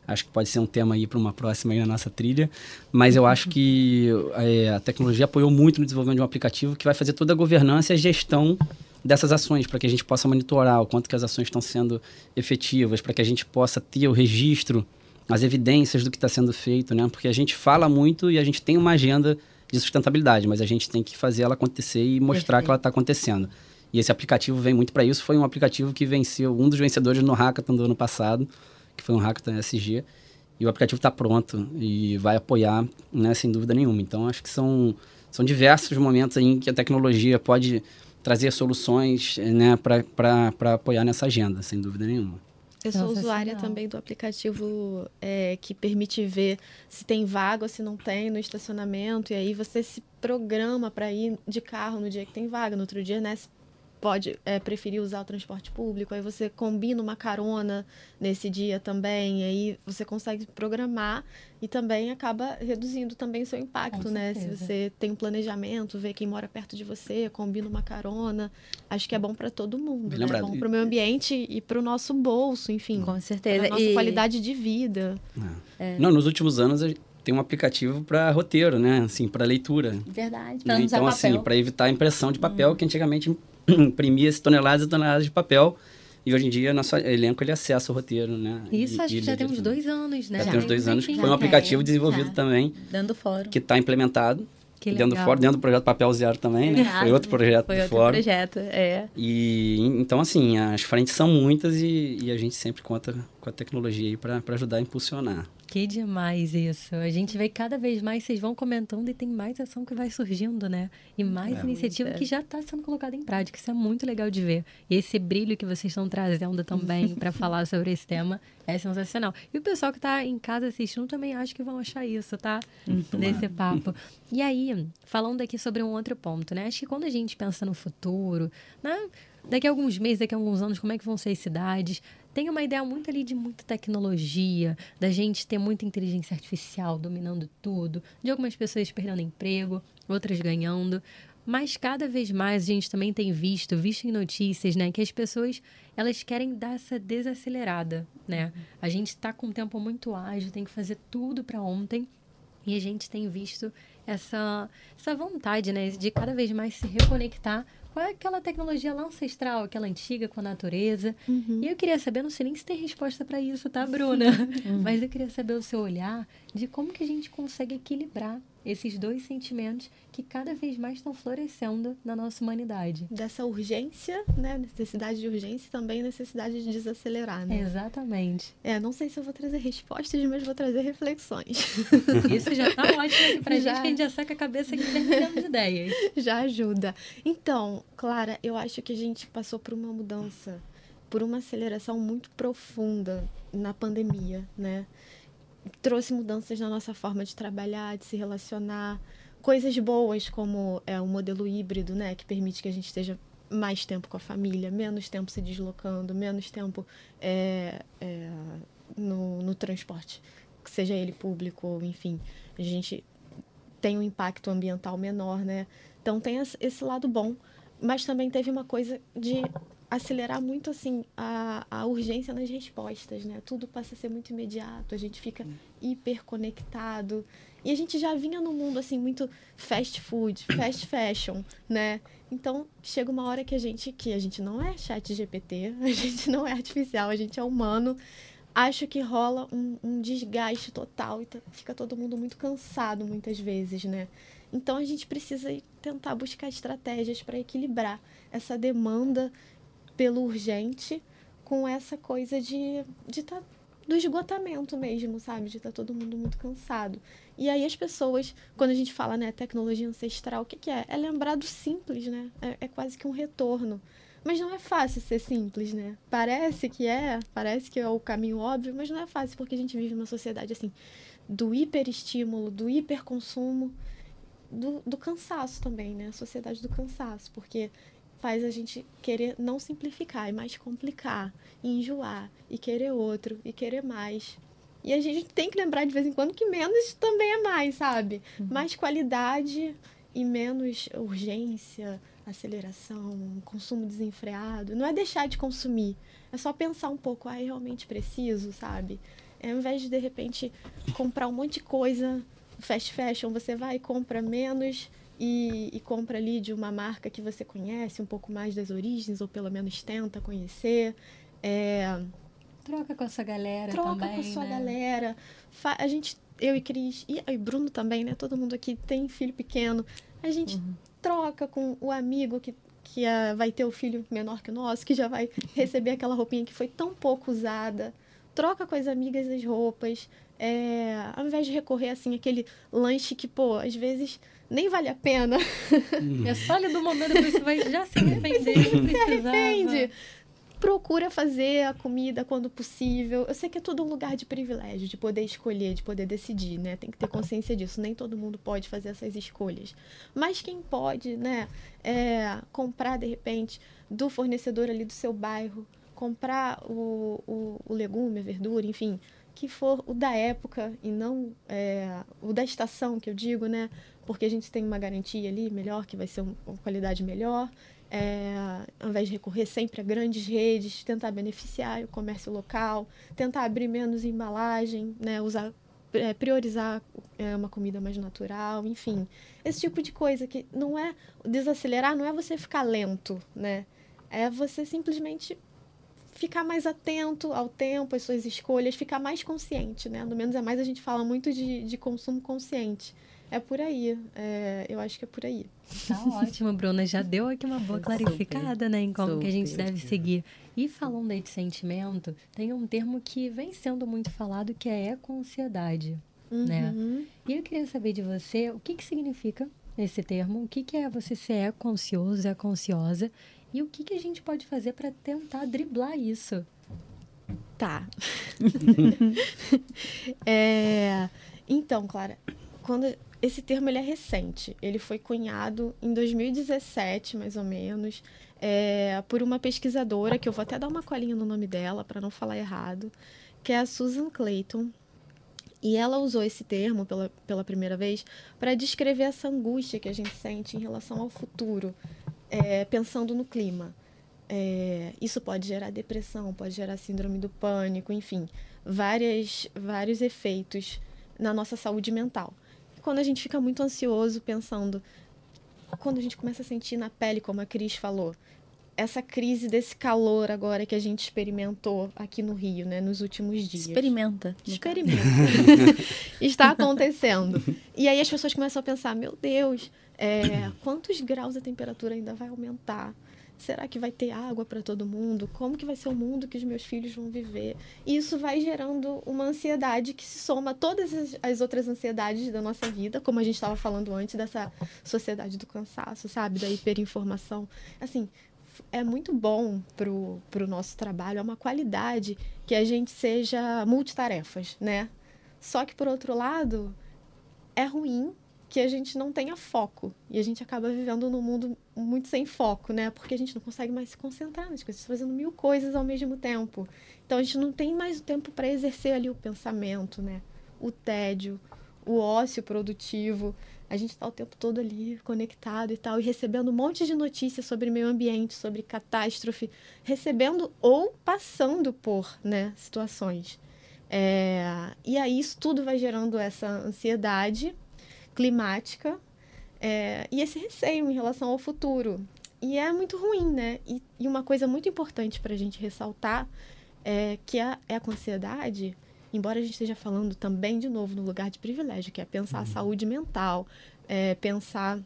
S3: Acho que pode ser um tema aí para uma próxima aí na nossa trilha. Mas eu acho que é, a tecnologia apoiou muito no desenvolvimento de um aplicativo que vai fazer toda a governança e a gestão dessas ações, para que a gente possa monitorar o quanto que as ações estão sendo efetivas, para que a gente possa ter o registro as evidências do que está sendo feito, né? Porque a gente fala muito e a gente tem uma agenda de sustentabilidade, mas a gente tem que fazer ela acontecer e mostrar Perfeito. que ela está acontecendo. E esse aplicativo vem muito para isso. Foi um aplicativo que venceu um dos vencedores no Hackathon do ano passado, que foi um Hackathon SG. E o aplicativo está pronto e vai apoiar, né, sem dúvida nenhuma. Então, acho que são, são diversos momentos em que a tecnologia pode trazer soluções né, para apoiar nessa agenda, sem dúvida nenhuma.
S2: Eu sou usuária também do aplicativo é, que permite ver se tem vaga ou se não tem no estacionamento. E aí você se programa para ir de carro no dia que tem vaga. No outro dia, né, pode é, preferir usar o transporte público, aí você combina uma carona nesse dia também, aí você consegue programar e também acaba reduzindo também o seu impacto, né? Se você tem um planejamento, vê quem mora perto de você, combina uma carona, acho que é bom para todo mundo, né? É bom para o meio ambiente e para o nosso bolso, enfim.
S4: Com certeza.
S2: nossa e... qualidade de vida.
S3: É. Não, nos últimos anos tem um aplicativo para roteiro, né? Assim, para leitura.
S4: Verdade.
S3: Pra né? Então, assim, para evitar a impressão de papel, hum. que antigamente imprimia toneladas e toneladas de papel. E hoje em dia, nosso elenco ele acessa o roteiro, né?
S1: Isso,
S3: e,
S1: acho que já tem uns dois anos, né?
S3: Já, já tem uns dois anos. Foi um aplicativo desenvolvido também.
S4: Dando fórum.
S3: Que está implementado. Que legal. Dentro do fórum, dentro do projeto Papel Zero também, né? Foi outro projeto
S4: Foi
S3: do
S4: outro
S3: fórum.
S4: projeto, é.
S3: E, então, assim, as frentes são muitas e, e a gente sempre conta com a tecnologia aí para ajudar a impulsionar.
S1: Que demais isso. A gente vê cada vez mais, vocês vão comentando e tem mais ação que vai surgindo, né? E mais é, iniciativa que já está sendo colocada em prática. Isso é muito legal de ver. E esse brilho que vocês estão trazendo também para falar sobre esse tema é sensacional. E o pessoal que está em casa assistindo também acho que vão achar isso, tá? Muito Nesse papo. E aí, falando aqui sobre um outro ponto, né? Acho que quando a gente pensa no futuro, né? Daqui a alguns meses, daqui a alguns anos, como é que vão ser as cidades? tem uma ideia muito ali de muita tecnologia, da gente ter muita inteligência artificial dominando tudo, de algumas pessoas perdendo emprego, outras ganhando. Mas cada vez mais a gente também tem visto, visto em notícias, né, que as pessoas elas querem dar essa desacelerada, né? A gente está com um tempo muito ágil, tem que fazer tudo para ontem e a gente tem visto essa, essa vontade, né, de cada vez mais se reconectar com aquela tecnologia lá ancestral, aquela antiga com a natureza. Uhum. E eu queria saber, não sei nem se tem resposta para isso, tá, Bruna? Uhum. Mas eu queria saber o seu olhar de como que a gente consegue equilibrar esses dois sentimentos que cada vez mais estão florescendo na nossa humanidade.
S2: Dessa urgência, né? Necessidade de urgência e também necessidade de desacelerar, né?
S1: Exatamente.
S2: É, não sei se eu vou trazer respostas, mas vou trazer reflexões.
S1: Isso já tá ótimo aqui pra já... gente, que a gente já saca a cabeça aqui fervilhando de ideias.
S2: Já ajuda. Então, Clara, eu acho que a gente passou por uma mudança, por uma aceleração muito profunda na pandemia, né? Trouxe mudanças na nossa forma de trabalhar, de se relacionar, coisas boas como é o modelo híbrido, né, que permite que a gente esteja mais tempo com a família, menos tempo se deslocando, menos tempo é, é, no, no transporte, seja ele público enfim, a gente tem um impacto ambiental menor, né? Então tem esse lado bom, mas também teve uma coisa de acelerar muito assim a, a urgência nas respostas, né? Tudo passa a ser muito imediato, a gente fica hiper conectado. E a gente já vinha no mundo assim muito fast food, fast fashion, né? Então, chega uma hora que a gente que a gente não é chat GPT, a gente não é artificial, a gente é humano. Acho que rola um, um desgaste total e fica todo mundo muito cansado muitas vezes, né? Então a gente precisa tentar buscar estratégias para equilibrar essa demanda pelo urgente com essa coisa de de tá, do esgotamento mesmo, sabe? De estar tá todo mundo muito cansado. E aí as pessoas, quando a gente fala, né, tecnologia ancestral, o que, que é? É lembrar do simples, né? É, é quase que um retorno. Mas não é fácil ser simples, né? Parece que é, parece que é o caminho óbvio, mas não é fácil porque a gente vive numa sociedade assim do hiperestímulo, do hiperconsumo, do, do cansaço também, né? A sociedade do cansaço, porque faz a gente querer não simplificar, e mais complicar, e enjoar, e querer outro, e querer mais. E a gente tem que lembrar de vez em quando que menos também é mais, sabe? Uhum. Mais qualidade e menos urgência, aceleração, consumo desenfreado. Não é deixar de consumir, é só pensar um pouco, ah, realmente preciso, sabe? É, ao invés de, de repente, comprar um monte de coisa fast fashion, você vai e compra menos e, e, compra ali de uma marca que você conhece um pouco mais das origens, ou pelo menos tenta conhecer. É...
S1: Troca com a sua galera
S2: Troca
S1: também,
S2: com a sua
S1: né?
S2: galera. A gente, eu e Cris, e, e Bruno também, né? Todo mundo aqui tem filho pequeno. A gente uhum. troca com o amigo que, que uh, vai ter o filho menor que o nosso, que já vai receber aquela roupinha que foi tão pouco usada. Troca com as amigas as roupas. É, ao invés de recorrer, assim, aquele lanche que, pô, às vezes nem vale a pena.
S1: é só ali do momento que você vai já se arrepender. se arrepende.
S2: Procura fazer a comida quando possível. Eu sei que é todo um lugar de privilégio, de poder escolher, de poder decidir, né? Tem que ter consciência disso. Nem todo mundo pode fazer essas escolhas. Mas quem pode, né? É, comprar, de repente, do fornecedor ali do seu bairro, comprar o, o, o legume, a verdura, enfim, que for o da época e não é, o da estação, que eu digo, né? Porque a gente tem uma garantia ali melhor, que vai ser uma qualidade melhor. É, ao invés de recorrer sempre a grandes redes, tentar beneficiar o comércio local, tentar abrir menos embalagem, né? Usar, é, priorizar é, uma comida mais natural, enfim. Esse tipo de coisa que não é desacelerar, não é você ficar lento, né? É você simplesmente ficar mais atento ao tempo, às suas escolhas, ficar mais consciente, né? No menos é mais a gente fala muito de, de consumo consciente. É por aí. É, eu acho que é por aí.
S1: Tá ótimo, Bruna. Já deu aqui uma boa clarificada, né? Em como Super. que a gente deve seguir. E falando aí de sentimento, tem um termo que vem sendo muito falado que é eco-ansiedade, né? uhum. né? E eu queria saber de você o que, que significa esse termo, o que, que é você ser eco-ansioso, eco-ansiosa e o que, que a gente pode fazer para tentar driblar isso?
S2: Tá. é, então, Clara, quando esse termo ele é recente, ele foi cunhado em 2017, mais ou menos, é, por uma pesquisadora que eu vou até dar uma colinha no nome dela para não falar errado, que é a Susan Clayton. E ela usou esse termo pela, pela primeira vez para descrever essa angústia que a gente sente em relação ao futuro, é, pensando no clima. É, isso pode gerar depressão, pode gerar síndrome do pânico, enfim, várias, vários efeitos na nossa saúde mental. Quando a gente fica muito ansioso pensando, quando a gente começa a sentir na pele, como a Cris falou, essa crise desse calor agora que a gente experimentou aqui no Rio, né, nos últimos dias.
S4: Experimenta.
S2: Experimenta. Está acontecendo. E aí as pessoas começam a pensar: meu Deus, é, quantos graus a temperatura ainda vai aumentar? Será que vai ter água para todo mundo? Como que vai ser o mundo que os meus filhos vão viver? E isso vai gerando uma ansiedade que se soma a todas as, as outras ansiedades da nossa vida, como a gente estava falando antes dessa sociedade do cansaço, sabe, da hiperinformação. Assim, é muito bom pro, pro nosso trabalho, é uma qualidade que a gente seja multitarefas, né? Só que por outro lado, é ruim que a gente não tenha foco e a gente acaba vivendo num mundo muito sem foco, né? Porque a gente não consegue mais se concentrar nas coisas, fazendo mil coisas ao mesmo tempo. Então a gente não tem mais o tempo para exercer ali o pensamento, né? O tédio, o ócio produtivo a gente está o tempo todo ali conectado e tal, e recebendo um monte de notícias sobre meio ambiente, sobre catástrofe, recebendo ou passando por né, situações. É, e aí isso tudo vai gerando essa ansiedade climática é, e esse receio em relação ao futuro. E é muito ruim, né? E, e uma coisa muito importante para a gente ressaltar é que a, é a ansiedade embora a gente esteja falando também, de novo, no lugar de privilégio, que é pensar a uhum. saúde mental, é, pensar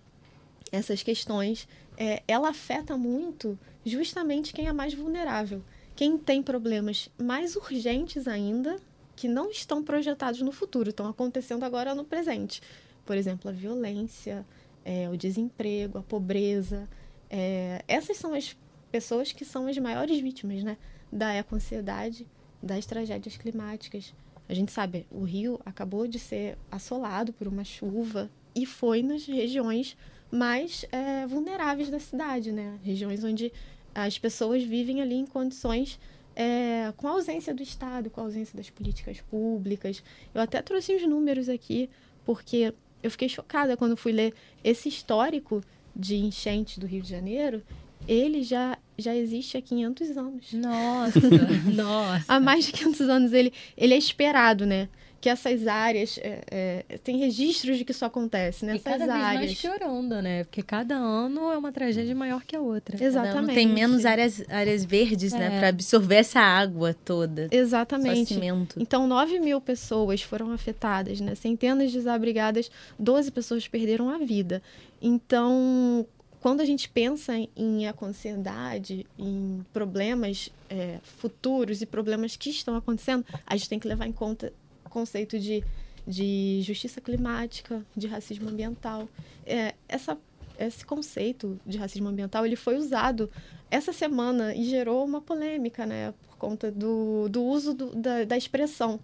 S2: essas questões, é, ela afeta muito justamente quem é mais vulnerável. Quem tem problemas mais urgentes ainda, que não estão projetados no futuro, estão acontecendo agora no presente. Por exemplo, a violência, é, o desemprego, a pobreza. É, essas são as pessoas que são as maiores vítimas né, da eco-ansiedade das tragédias climáticas. A gente sabe, o Rio acabou de ser assolado por uma chuva e foi nas regiões mais é, vulneráveis da cidade, né? Regiões onde as pessoas vivem ali em condições é, com a ausência do Estado, com a ausência das políticas públicas. Eu até trouxe uns números aqui, porque eu fiquei chocada quando fui ler esse histórico de enchentes do Rio de Janeiro ele já, já existe há 500 anos.
S1: Nossa, nossa.
S2: há mais de 500 anos ele, ele é esperado, né? Que essas áreas, é, é, tem registros de que isso acontece nessas
S1: né? e cada
S2: áreas.
S1: Vez mais piorando, né? Porque cada ano é uma tragédia maior que a outra.
S2: Exatamente.
S4: tem menos áreas, áreas verdes, né? é. né? Para absorver essa água toda.
S2: Exatamente. Então, 9 mil pessoas foram afetadas, né? Centenas desabrigadas, 12 pessoas perderam a vida. Então, quando a gente pensa em ansiedade, em problemas é, futuros e problemas que estão acontecendo, a gente tem que levar em conta o conceito de, de justiça climática, de racismo ambiental. É, essa, esse conceito de racismo ambiental ele foi usado essa semana e gerou uma polêmica, né, por conta do, do uso do, da, da expressão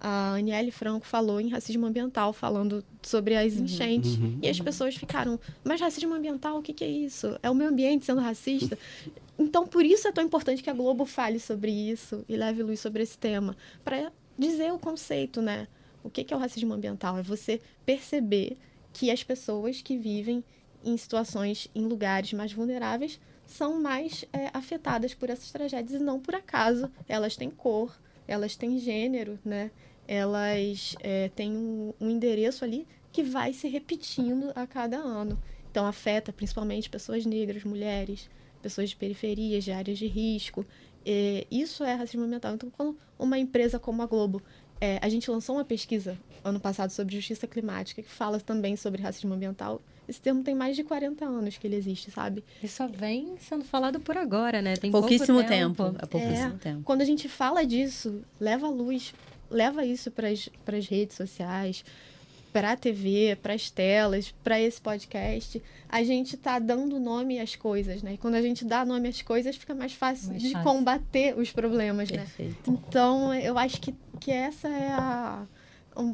S2: a Aniele Franco falou em racismo ambiental, falando sobre as uhum. enchentes. Uhum, e as pessoas ficaram, mas racismo ambiental, o que, que é isso? É o meio ambiente sendo racista? Então, por isso é tão importante que a Globo fale sobre isso e leve luz sobre esse tema, para dizer o conceito, né? O que, é o racismo ambiental? É você perceber que as pessoas que vivem em situações, em lugares mais vulneráveis, são mais é, afetadas por essas tragédias e não por acaso. Elas têm cor, elas têm gênero, né? elas é, têm um, um endereço ali que vai se repetindo a cada ano. Então, afeta principalmente pessoas negras, mulheres, pessoas de periferias, de áreas de risco. É, isso é racismo ambiental. Então, quando uma empresa como a Globo, é, a gente lançou uma pesquisa ano passado sobre justiça climática que fala também sobre racismo ambiental. Esse termo tem mais de 40 anos que ele existe, sabe?
S1: E só vem sendo falado por agora, né? Tem
S4: pouquíssimo
S1: tempo.
S4: tempo. É pouquíssimo é, tempo.
S2: Quando a gente fala disso, leva a luz leva isso para as redes sociais, para a TV, para as telas, para esse podcast, a gente está dando nome às coisas, né? E quando a gente dá nome às coisas, fica mais fácil mais de fácil. combater os problemas, né?
S4: Perfeito.
S2: né? Então, eu acho que, que essa é a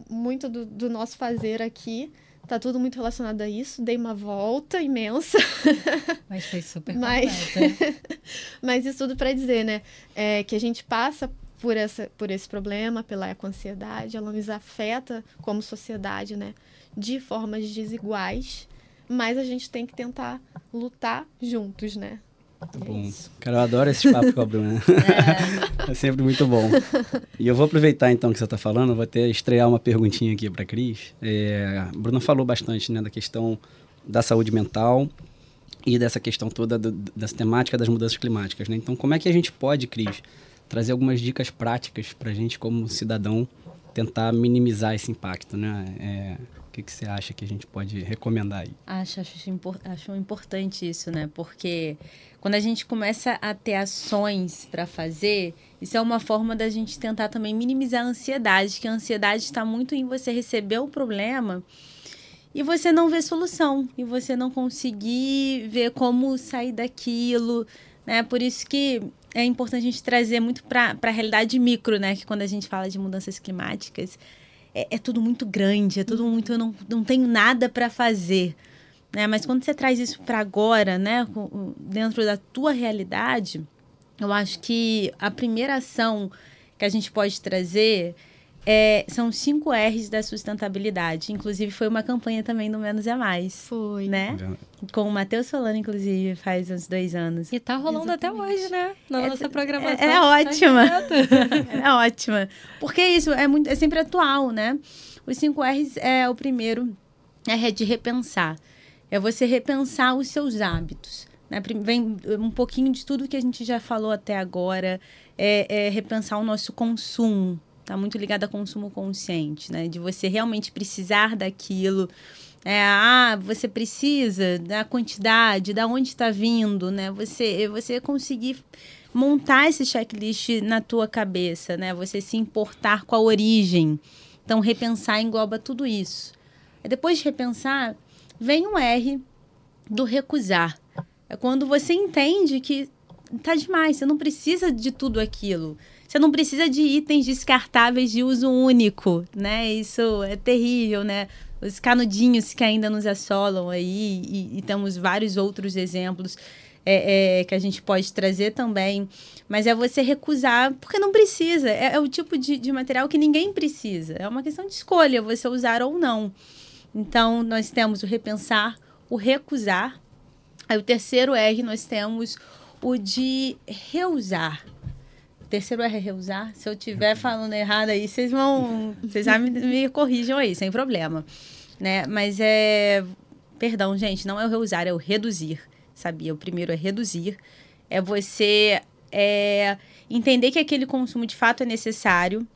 S2: muito do, do nosso fazer aqui. Tá tudo muito relacionado a isso. Dei uma volta imensa.
S1: Mas foi super
S2: mas, mas isso tudo para dizer, né? É, que a gente passa por, essa, por esse problema, pela eco-ansiedade, ela nos afeta como sociedade, né? De formas desiguais, mas a gente tem que tentar lutar juntos, né?
S3: Muito é bom. Isso. Cara, eu adoro esse papo com a Bruna. É. é sempre muito bom. E eu vou aproveitar então que você está falando, vou até estrear uma perguntinha aqui para a Cris. É, a Bruna falou bastante né, da questão da saúde mental e dessa questão toda do, dessa temática das mudanças climáticas. Né? Então, como é que a gente pode, Cris, trazer algumas dicas práticas para a gente, como cidadão, tentar minimizar esse impacto? Né? É, o que, que você acha que a gente pode recomendar aí?
S4: Acho, acho, acho importante isso, né? Porque quando a gente começa a ter ações para fazer, isso é uma forma da gente tentar também minimizar a ansiedade, que a ansiedade está muito em você receber o problema e você não ver solução, e você não conseguir ver como sair daquilo, né? Por isso que é importante a gente trazer muito para a realidade micro, né? Que quando a gente fala de mudanças climáticas, é, é tudo muito grande, é tudo muito. Eu não, não tenho nada para fazer. Né? Mas quando você traz isso para agora, né? Dentro da tua realidade, eu acho que a primeira ação que a gente pode trazer é, são cinco R's da sustentabilidade. Inclusive, foi uma campanha também do Menos é Mais.
S2: Foi.
S4: Né? Com o Matheus Solano, inclusive, faz uns dois anos.
S1: E tá rolando Exatamente. até hoje, né? Na é, nossa programação.
S4: É, é ótima. é ótima. Porque isso é, muito, é sempre atual, né? Os cinco R's é o primeiro, é de repensar. É você repensar os seus hábitos. Né? Vem um pouquinho de tudo que a gente já falou até agora. É, é repensar o nosso consumo Está muito ligado a consumo consciente, né? De você realmente precisar daquilo. É, ah, você precisa da quantidade, da onde está vindo, né? Você, você conseguir montar esse checklist na tua cabeça, né? Você se importar com a origem. Então, repensar engloba tudo isso. E depois de repensar, vem um R do recusar. É quando você entende que tá demais, você não precisa de tudo aquilo. Você não precisa de itens descartáveis de uso único, né? Isso é terrível, né? Os canudinhos que ainda nos assolam aí, e, e temos vários outros exemplos é, é, que a gente pode trazer também. Mas é você recusar, porque não precisa. É, é o tipo de, de material que ninguém precisa. É uma questão de escolha, você usar ou não. Então, nós temos o repensar, o recusar. Aí, o terceiro R, nós temos o de reusar terceiro é reusar. Se eu estiver falando errado aí, vocês vão. Vocês já me, me corrijam aí, sem problema. Né? Mas é. Perdão, gente, não é o reusar, é o reduzir. Sabia? O primeiro é reduzir. É você é, entender que aquele consumo de fato é necessário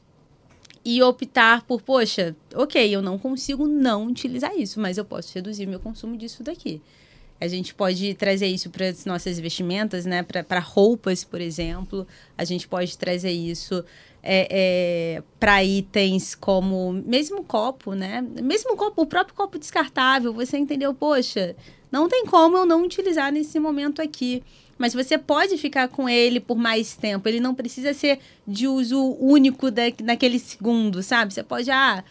S4: e optar por, poxa, ok, eu não consigo não utilizar isso, mas eu posso reduzir meu consumo disso daqui. A gente pode trazer isso para as nossas vestimentas, né? Para roupas, por exemplo. A gente pode trazer isso é, é, para itens como mesmo copo, né? Mesmo copo, o próprio copo descartável. Você entendeu? Poxa, não tem como eu não utilizar nesse momento aqui. Mas você pode ficar com ele por mais tempo. Ele não precisa ser de uso único da, naquele segundo, sabe? Você pode, ah,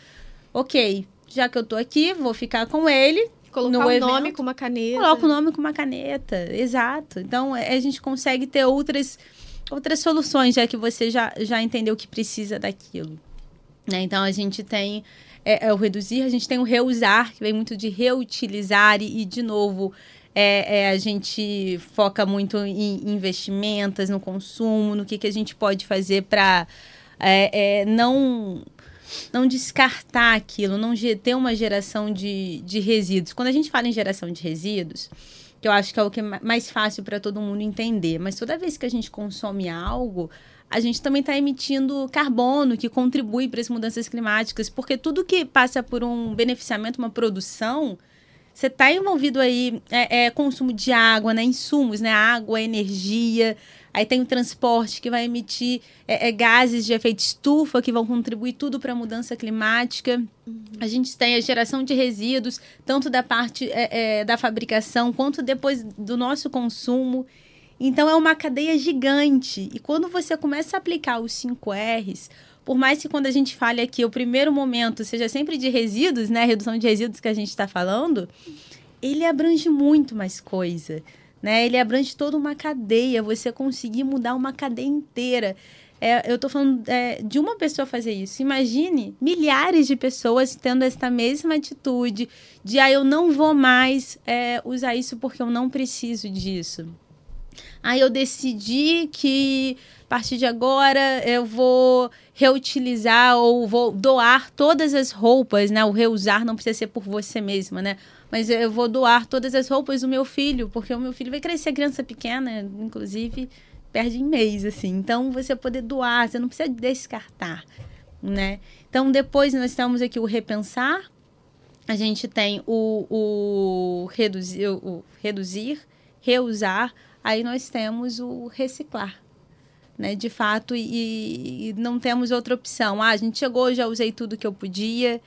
S4: ok, já que eu tô aqui, vou ficar com ele
S2: Colocar o evento, nome com uma caneta.
S4: Coloca o nome com uma caneta, exato. Então, é, a gente consegue ter outras, outras soluções, já que você já, já entendeu que precisa daquilo. Né? Então, a gente tem é, é, o reduzir, a gente tem o reusar, que vem muito de reutilizar e, e de novo, é, é, a gente foca muito em investimentos, no consumo, no que, que a gente pode fazer para é, é, não não descartar aquilo, não ter uma geração de, de resíduos. Quando a gente fala em geração de resíduos, que eu acho que é o que é mais fácil para todo mundo entender, mas toda vez que a gente consome algo, a gente também está emitindo carbono que contribui para as mudanças climáticas, porque tudo que passa por um beneficiamento, uma produção, você está envolvido aí é, é, consumo de água, né, insumos, né, água, energia, Aí tem o transporte que vai emitir é, é, gases de efeito estufa que vão contribuir tudo para a mudança climática. Uhum. A gente tem a geração de resíduos, tanto da parte é, é, da fabricação quanto depois do nosso consumo. Então é uma cadeia gigante. E quando você começa a aplicar os 5 R's, por mais que quando a gente fale aqui o primeiro momento seja sempre de resíduos, né, redução de resíduos que a gente está falando, ele abrange muito mais coisa né? Ele abrange toda uma cadeia, você conseguir mudar uma cadeia inteira. É, eu estou falando é, de uma pessoa fazer isso. Imagine milhares de pessoas tendo essa mesma atitude de ah, eu não vou mais é, usar isso porque eu não preciso disso. Aí ah, eu decidi que a partir de agora eu vou reutilizar ou vou doar todas as roupas, né? O reusar não precisa ser por você mesma, né? Mas eu vou doar todas as roupas do meu filho, porque o meu filho vai crescer criança pequena, inclusive perde em mês, assim. Então, você poder doar, você não precisa descartar, né? Então, depois nós temos aqui o repensar, a gente tem o, o, reduzir, o reduzir, reusar, aí nós temos o reciclar. Né, de fato, e, e não temos outra opção. Ah, a gente chegou, já usei tudo que eu podia,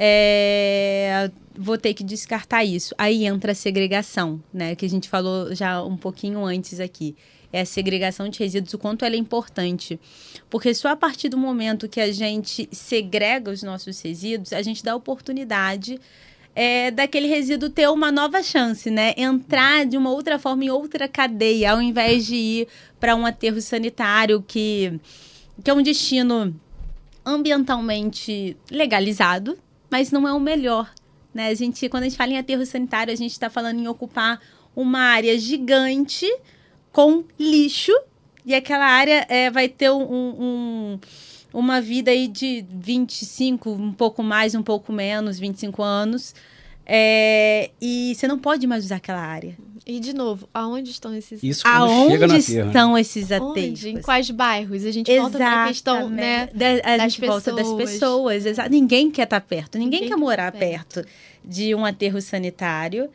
S4: é, vou ter que descartar isso. Aí entra a segregação, né? Que a gente falou já um pouquinho antes aqui é a segregação de resíduos, o quanto ela é importante. Porque só a partir do momento que a gente segrega os nossos resíduos, a gente dá oportunidade é, daquele resíduo ter uma nova chance, né? Entrar de uma outra forma em outra cadeia, ao invés de ir para um aterro sanitário que, que é um destino ambientalmente legalizado, mas não é o melhor. Né? A gente, quando a gente fala em aterro sanitário, a gente está falando em ocupar uma área gigante com lixo. E aquela área é, vai ter um, um, uma vida aí de 25, um pouco mais, um pouco menos, 25 anos. É, e você não pode mais usar aquela área.
S2: E, de novo, aonde estão esses
S3: Isso
S4: Aonde
S3: chega na
S4: estão terra. esses aterros?
S2: Em quais bairros? A gente volta para a questão, né?
S4: a das gente pessoas. volta das pessoas. Ninguém quer estar perto. Ninguém, ninguém quer morar perto. perto de um aterro sanitário.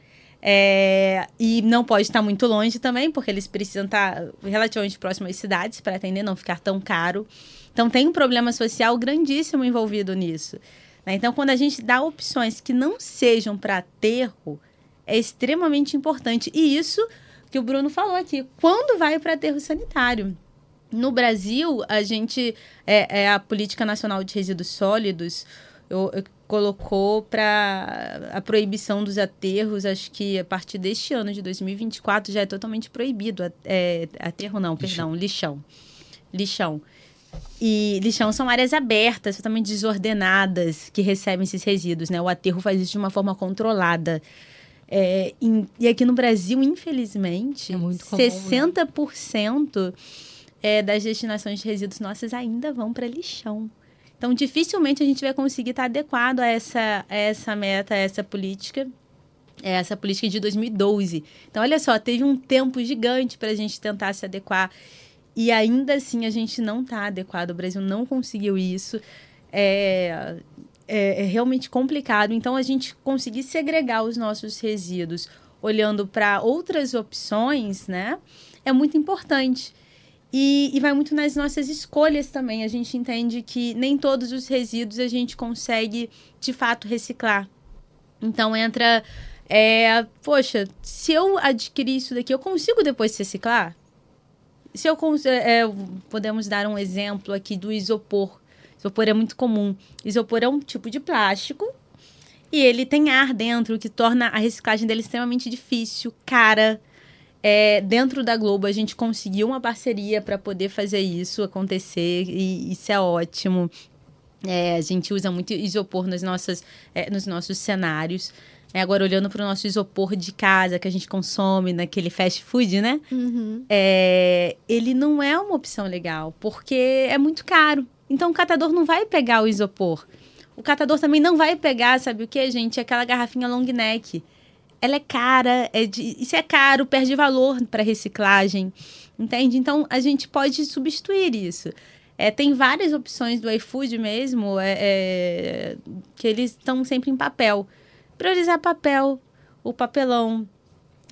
S4: É, e não pode estar muito longe também, porque eles precisam estar relativamente próximos às cidades para atender, não ficar tão caro. Então, tem um problema social grandíssimo envolvido nisso. Né? Então, quando a gente dá opções que não sejam para aterro, é extremamente importante. E isso que o Bruno falou aqui, quando vai para aterro sanitário? No Brasil, a gente é, é a Política Nacional de Resíduos Sólidos. Eu, eu colocou para a proibição dos aterros, acho que a partir deste ano de 2024 já é totalmente proibido. É, aterro não, perdão, lixão. Lixão. E lixão são áreas abertas, totalmente desordenadas, que recebem esses resíduos, né? O aterro faz isso de uma forma controlada. É, em, e aqui no Brasil, infelizmente, é comum, 60% né? é, das destinações de resíduos nossas ainda vão para lixão. Então, dificilmente a gente vai conseguir estar adequado a essa, a essa meta, a essa política, essa política de 2012. Então, olha só, teve um tempo gigante para a gente tentar se adequar e ainda assim a gente não está adequado. O Brasil não conseguiu isso. É, é, é realmente complicado. Então, a gente conseguir segregar os nossos resíduos olhando para outras opções, né, é muito importante. E, e, vai muito nas nossas escolhas também. A gente entende que nem todos os resíduos a gente consegue de fato reciclar. Então entra. É, poxa, se eu adquirir isso daqui, eu consigo depois reciclar? Se eu é, é, podemos dar um exemplo aqui do isopor. Isopor é muito comum. Isopor é um tipo de plástico e ele tem ar dentro, que torna a reciclagem dele extremamente difícil, cara é, dentro da Globo a gente conseguiu uma parceria para poder fazer isso acontecer e isso é ótimo. É, a gente usa muito isopor nos, nossas, é, nos nossos cenários. É, agora, olhando para o nosso isopor de casa que a gente consome naquele fast food, né? Uhum. É, ele não é uma opção legal, porque é muito caro. Então, o catador não vai pegar o isopor. O catador também não vai pegar, sabe o que, gente? Aquela garrafinha long neck ela é cara, é de, isso é caro, perde valor para reciclagem, entende? Então a gente pode substituir isso. É, tem várias opções do iFood mesmo, é, é, que eles estão sempre em papel. Priorizar papel, o papelão.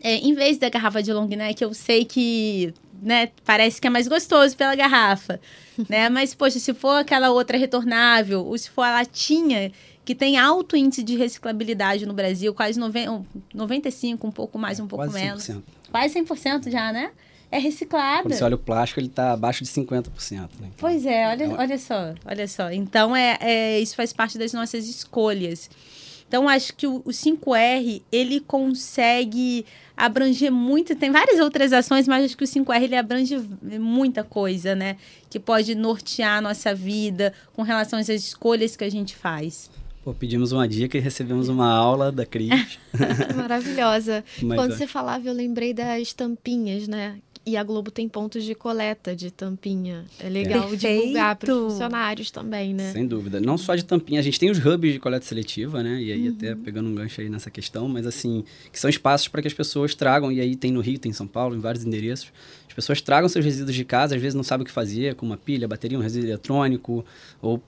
S4: É, em vez da garrafa de long neck, eu sei que né, parece que é mais gostoso pela garrafa, né? Mas, poxa, se for aquela outra retornável, ou se for a latinha que tem alto índice de reciclabilidade no Brasil, quase 90, 95, um pouco mais, um pouco quase menos. 100%. Quase 100% já, né? É reciclado.
S3: Quando você olha o plástico, ele está abaixo de 50%. Né? Então,
S4: pois é, olha, é olha só, olha só. Então, é, é, isso faz parte das nossas escolhas. Então, acho que o, o 5R, ele consegue abranger muito, tem várias outras ações, mas acho que o 5R ele abrange muita coisa, né? Que pode nortear a nossa vida com relação às escolhas que a gente faz.
S3: Pô, pedimos uma dica e recebemos uma aula da Cris.
S2: Maravilhosa. Mas, Quando é. você falava, eu lembrei das tampinhas, né? E a Globo tem pontos de coleta de tampinha. É legal é. divulgar para os funcionários também, né?
S3: Sem dúvida. Não só de tampinha, a gente tem os hubs de coleta seletiva, né? E aí uhum. até pegando um gancho aí nessa questão, mas assim, que são espaços para que as pessoas tragam, e aí tem no Rio, tem em São Paulo, em vários endereços. As pessoas tragam seus resíduos de casa, às vezes não sabem o que fazer, com uma pilha, bateria, um resíduo eletrônico, ou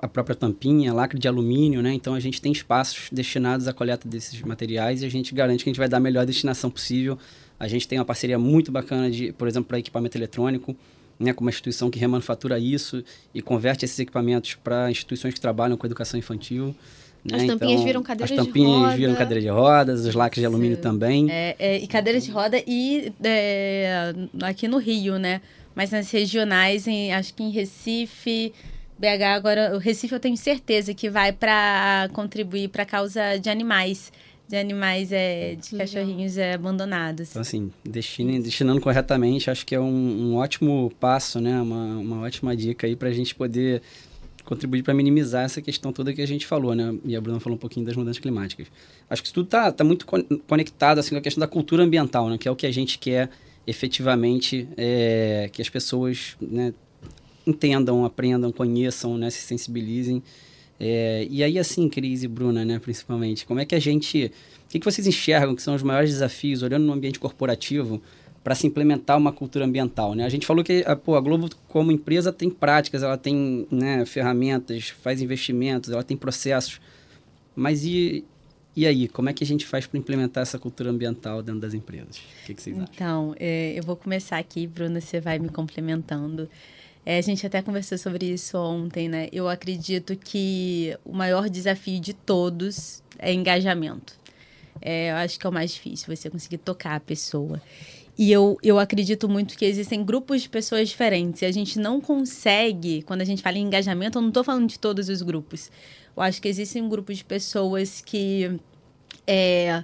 S3: a própria tampinha, lacre de alumínio, né? Então a gente tem espaços destinados à coleta desses materiais e a gente garante que a gente vai dar a melhor destinação possível a gente tem uma parceria muito bacana, de, por exemplo, para equipamento eletrônico, né, com uma instituição que remanufatura isso e converte esses equipamentos para instituições que trabalham com educação infantil.
S2: Né? As tampinhas então, viram cadeiras
S3: de rodas. As tampinhas
S2: viram
S3: cadeira de rodas, os lacres de alumínio Sim. também.
S4: É, é, e cadeiras de roda e é, aqui no Rio, né? Mas nas regionais, em, acho que em Recife, BH, agora, o Recife eu tenho certeza que vai para contribuir para a causa de animais de animais, é, de Legal. cachorrinhos é, abandonados.
S3: Então, assim, destine, destinando corretamente, acho que é um, um ótimo passo, né? Uma, uma ótima dica aí para a gente poder contribuir para minimizar essa questão toda que a gente falou, né? E a Bruna falou um pouquinho das mudanças climáticas. Acho que isso tudo está tá muito conectado assim, com a questão da cultura ambiental, né? Que é o que a gente quer efetivamente é, que as pessoas né, entendam, aprendam, conheçam, né, se sensibilizem é, e aí, assim, Cris e Bruna, né, principalmente, como é que a gente. O que, que vocês enxergam que são os maiores desafios, olhando no ambiente corporativo, para se implementar uma cultura ambiental? Né? A gente falou que a, pô, a Globo, como empresa, tem práticas, ela tem né, ferramentas, faz investimentos, ela tem processos. Mas e, e aí, como é que a gente faz para implementar essa cultura ambiental dentro das empresas? O que, que vocês acham?
S4: Então, é, eu vou começar aqui, Bruna, você vai me complementando. É, a gente até conversou sobre isso ontem, né? Eu acredito que o maior desafio de todos é engajamento. É, eu acho que é o mais difícil, você conseguir tocar a pessoa. E eu, eu acredito muito que existem grupos de pessoas diferentes. E a gente não consegue, quando a gente fala em engajamento, eu não estou falando de todos os grupos. Eu acho que existem um grupo de pessoas que é,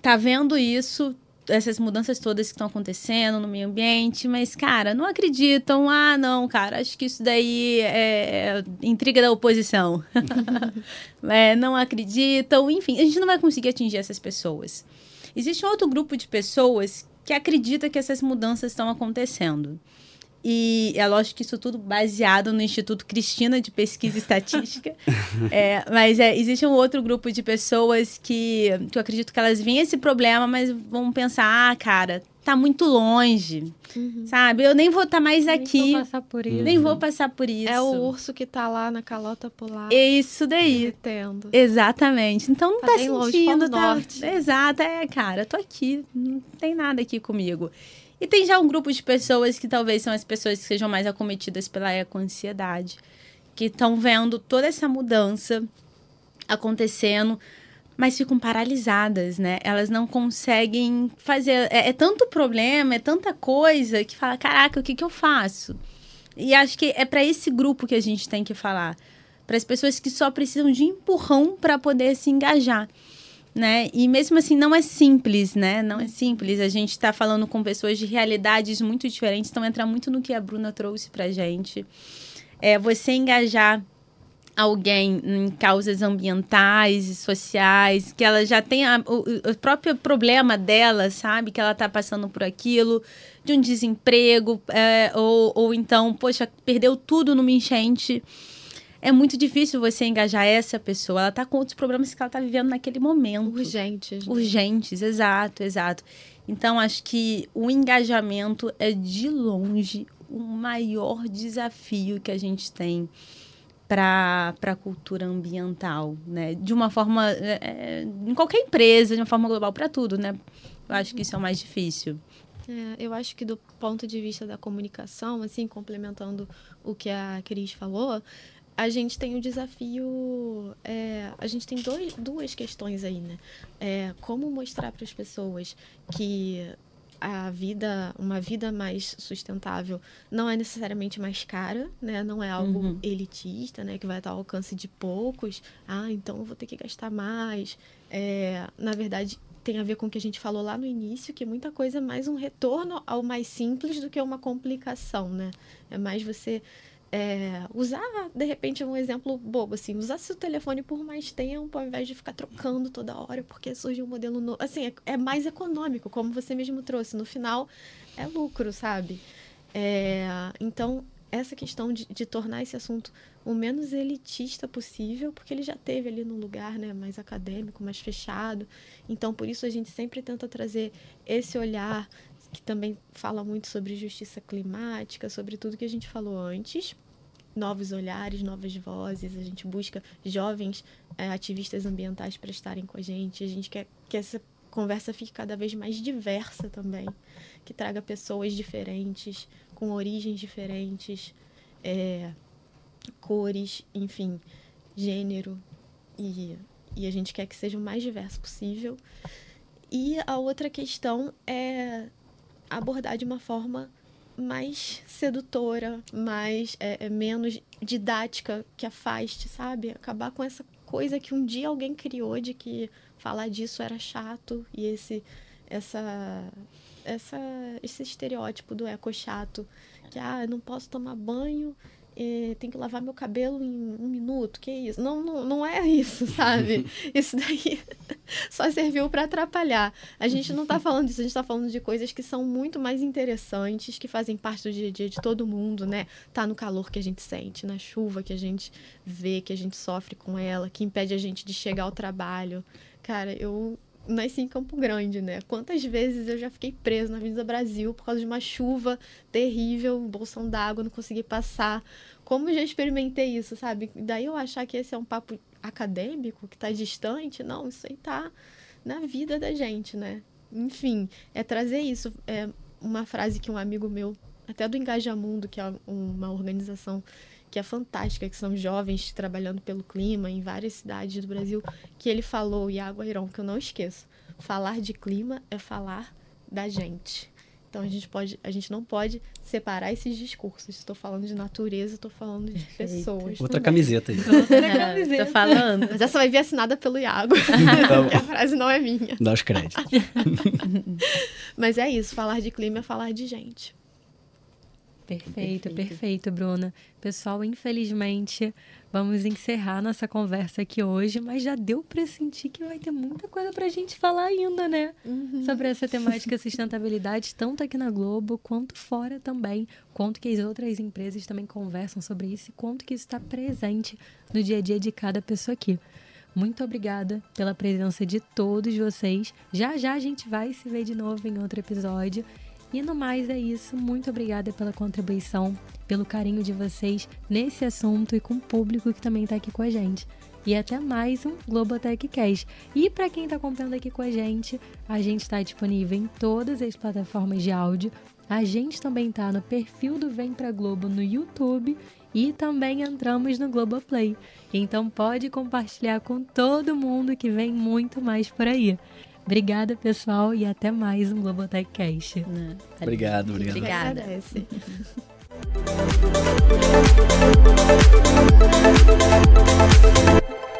S4: tá vendo isso, essas mudanças todas que estão acontecendo no meio ambiente, mas, cara, não acreditam. Ah, não, cara, acho que isso daí é intriga da oposição. é, não acreditam. Enfim, a gente não vai conseguir atingir essas pessoas. Existe outro grupo de pessoas que acredita que essas mudanças estão acontecendo. E é lógico que isso tudo baseado no Instituto Cristina de Pesquisa e Estatística. é, mas é, existe um outro grupo de pessoas que, que eu acredito que elas veem esse problema, mas vão pensar, ah, cara, tá muito longe, uhum. sabe? Eu nem vou estar tá mais nem aqui. Nem
S2: vou passar por isso.
S4: Nem vou passar por isso.
S2: É o urso que tá lá na calota polar.
S4: É isso daí.
S2: Entendo.
S4: Exatamente. Então não tá, tá sentindo, tá?
S2: Norte.
S4: Exato, é, cara, eu tô aqui, não tem nada aqui comigo. E tem já um grupo de pessoas que talvez são as pessoas que sejam mais acometidas pela eco-ansiedade, que estão vendo toda essa mudança acontecendo, mas ficam paralisadas, né? Elas não conseguem fazer. É, é tanto problema, é tanta coisa que fala: caraca, o que, que eu faço? E acho que é para esse grupo que a gente tem que falar. Para as pessoas que só precisam de empurrão para poder se engajar né? E mesmo assim não é simples, né? Não é simples. A gente está falando com pessoas de realidades muito diferentes, então entra muito no que a Bruna trouxe pra gente. É você engajar alguém em causas ambientais e sociais, que ela já tem a, o, o, próprio problema dela, sabe? Que ela está passando por aquilo, de um desemprego, é, ou, ou então, poxa, perdeu tudo numa enchente é muito difícil você engajar essa pessoa. Ela está com outros problemas que ela está vivendo naquele momento.
S2: Urgentes.
S4: Né? Urgentes, exato, exato. Então, acho que o engajamento é, de longe, o maior desafio que a gente tem para a cultura ambiental, né? De uma forma, é, é, em qualquer empresa, de uma forma global, para tudo, né? Eu acho que isso é o mais difícil.
S2: É, eu acho que do ponto de vista da comunicação, assim, complementando o que a Cris falou, a gente tem o um desafio. É, a gente tem dois, duas questões aí, né? É, como mostrar para as pessoas que a vida, uma vida mais sustentável não é necessariamente mais cara, né? Não é algo uhum. elitista, né? Que vai estar ao alcance de poucos. Ah, então eu vou ter que gastar mais. É, na verdade, tem a ver com o que a gente falou lá no início, que muita coisa é mais um retorno ao mais simples do que uma complicação, né? É mais você é, usar, de repente, um exemplo bobo, assim, usar seu telefone por mais tempo, ao invés de ficar trocando toda hora, porque surge um modelo novo. Assim, é, é mais econômico, como você mesmo trouxe. No final, é lucro, sabe? É, então, essa questão de, de, tornar esse assunto o menos elitista possível, porque ele já teve ali num lugar né, mais acadêmico, mais fechado. Então, por isso, a gente sempre tenta trazer esse olhar que também fala muito sobre justiça climática, sobre tudo que a gente falou antes. Novos olhares, novas vozes, a gente busca jovens é, ativistas ambientais para estarem com a gente. A gente quer que essa conversa fique cada vez mais diversa também, que traga pessoas diferentes, com origens diferentes, é, cores, enfim, gênero. E, e a gente quer que seja o mais diverso possível. E a outra questão é abordar de uma forma mais sedutora, mais é, é, menos didática, que afaste, sabe? Acabar com essa coisa que um dia alguém criou de que falar disso era chato e esse essa essa esse estereótipo do eco chato que ah, eu não posso tomar banho tem que lavar meu cabelo em um minuto, que isso? Não, não, não é isso, sabe? Isso daí só serviu para atrapalhar. A gente não está falando disso, a gente está falando de coisas que são muito mais interessantes, que fazem parte do dia a dia de todo mundo, né? Tá no calor que a gente sente, na chuva que a gente vê, que a gente sofre com ela, que impede a gente de chegar ao trabalho. Cara, eu nasci em Campo Grande, né? Quantas vezes eu já fiquei preso na Avenida Brasil por causa de uma chuva terrível, um bolsão d'água, não consegui passar. Como já experimentei isso, sabe? Daí eu achar que esse é um papo acadêmico, que tá distante, não, isso aí tá na vida da gente, né? Enfim, é trazer isso. É uma frase que um amigo meu, até do Engajamundo, que é uma organização que é fantástica, que são jovens trabalhando pelo clima em várias cidades do Brasil, que ele falou, Iago Airon, que eu não esqueço. Falar de clima é falar da gente. Então a gente pode, a gente não pode separar esses discursos. Estou falando de natureza, estou falando de pessoas.
S3: Outra também. camiseta aí.
S4: Outra camiseta. Tô falando.
S2: Mas essa vai vir assinada pelo Iago. Então, a frase não é minha.
S3: Dá os créditos.
S2: Mas é isso, falar de clima é falar de gente.
S1: Perfeito, perfeito, perfeito, Bruna. Pessoal, infelizmente, vamos encerrar nossa conversa aqui hoje, mas já deu para sentir que vai ter muita coisa para a gente falar ainda, né? Uhum. Sobre essa temática sustentabilidade, tanto aqui na Globo quanto fora também. Quanto que as outras empresas também conversam sobre isso e quanto que isso está presente no dia a dia de cada pessoa aqui. Muito obrigada pela presença de todos vocês. Já já a gente vai se ver de novo em outro episódio. E no mais é isso. Muito obrigada pela contribuição, pelo carinho de vocês nesse assunto e com o público que também está aqui com a gente. E até mais um Globotech Cash. E para quem está acompanhando aqui com a gente, a gente está disponível em todas as plataformas de áudio. A gente também está no perfil do Vem Pra Globo no YouTube e também entramos no Globoplay. Então pode compartilhar com todo mundo que vem muito mais por aí. Obrigada, pessoal, e até mais um Globotech Cast.
S3: Né? Obrigado, obrigado.
S4: Obrigada.
S2: Obrigada.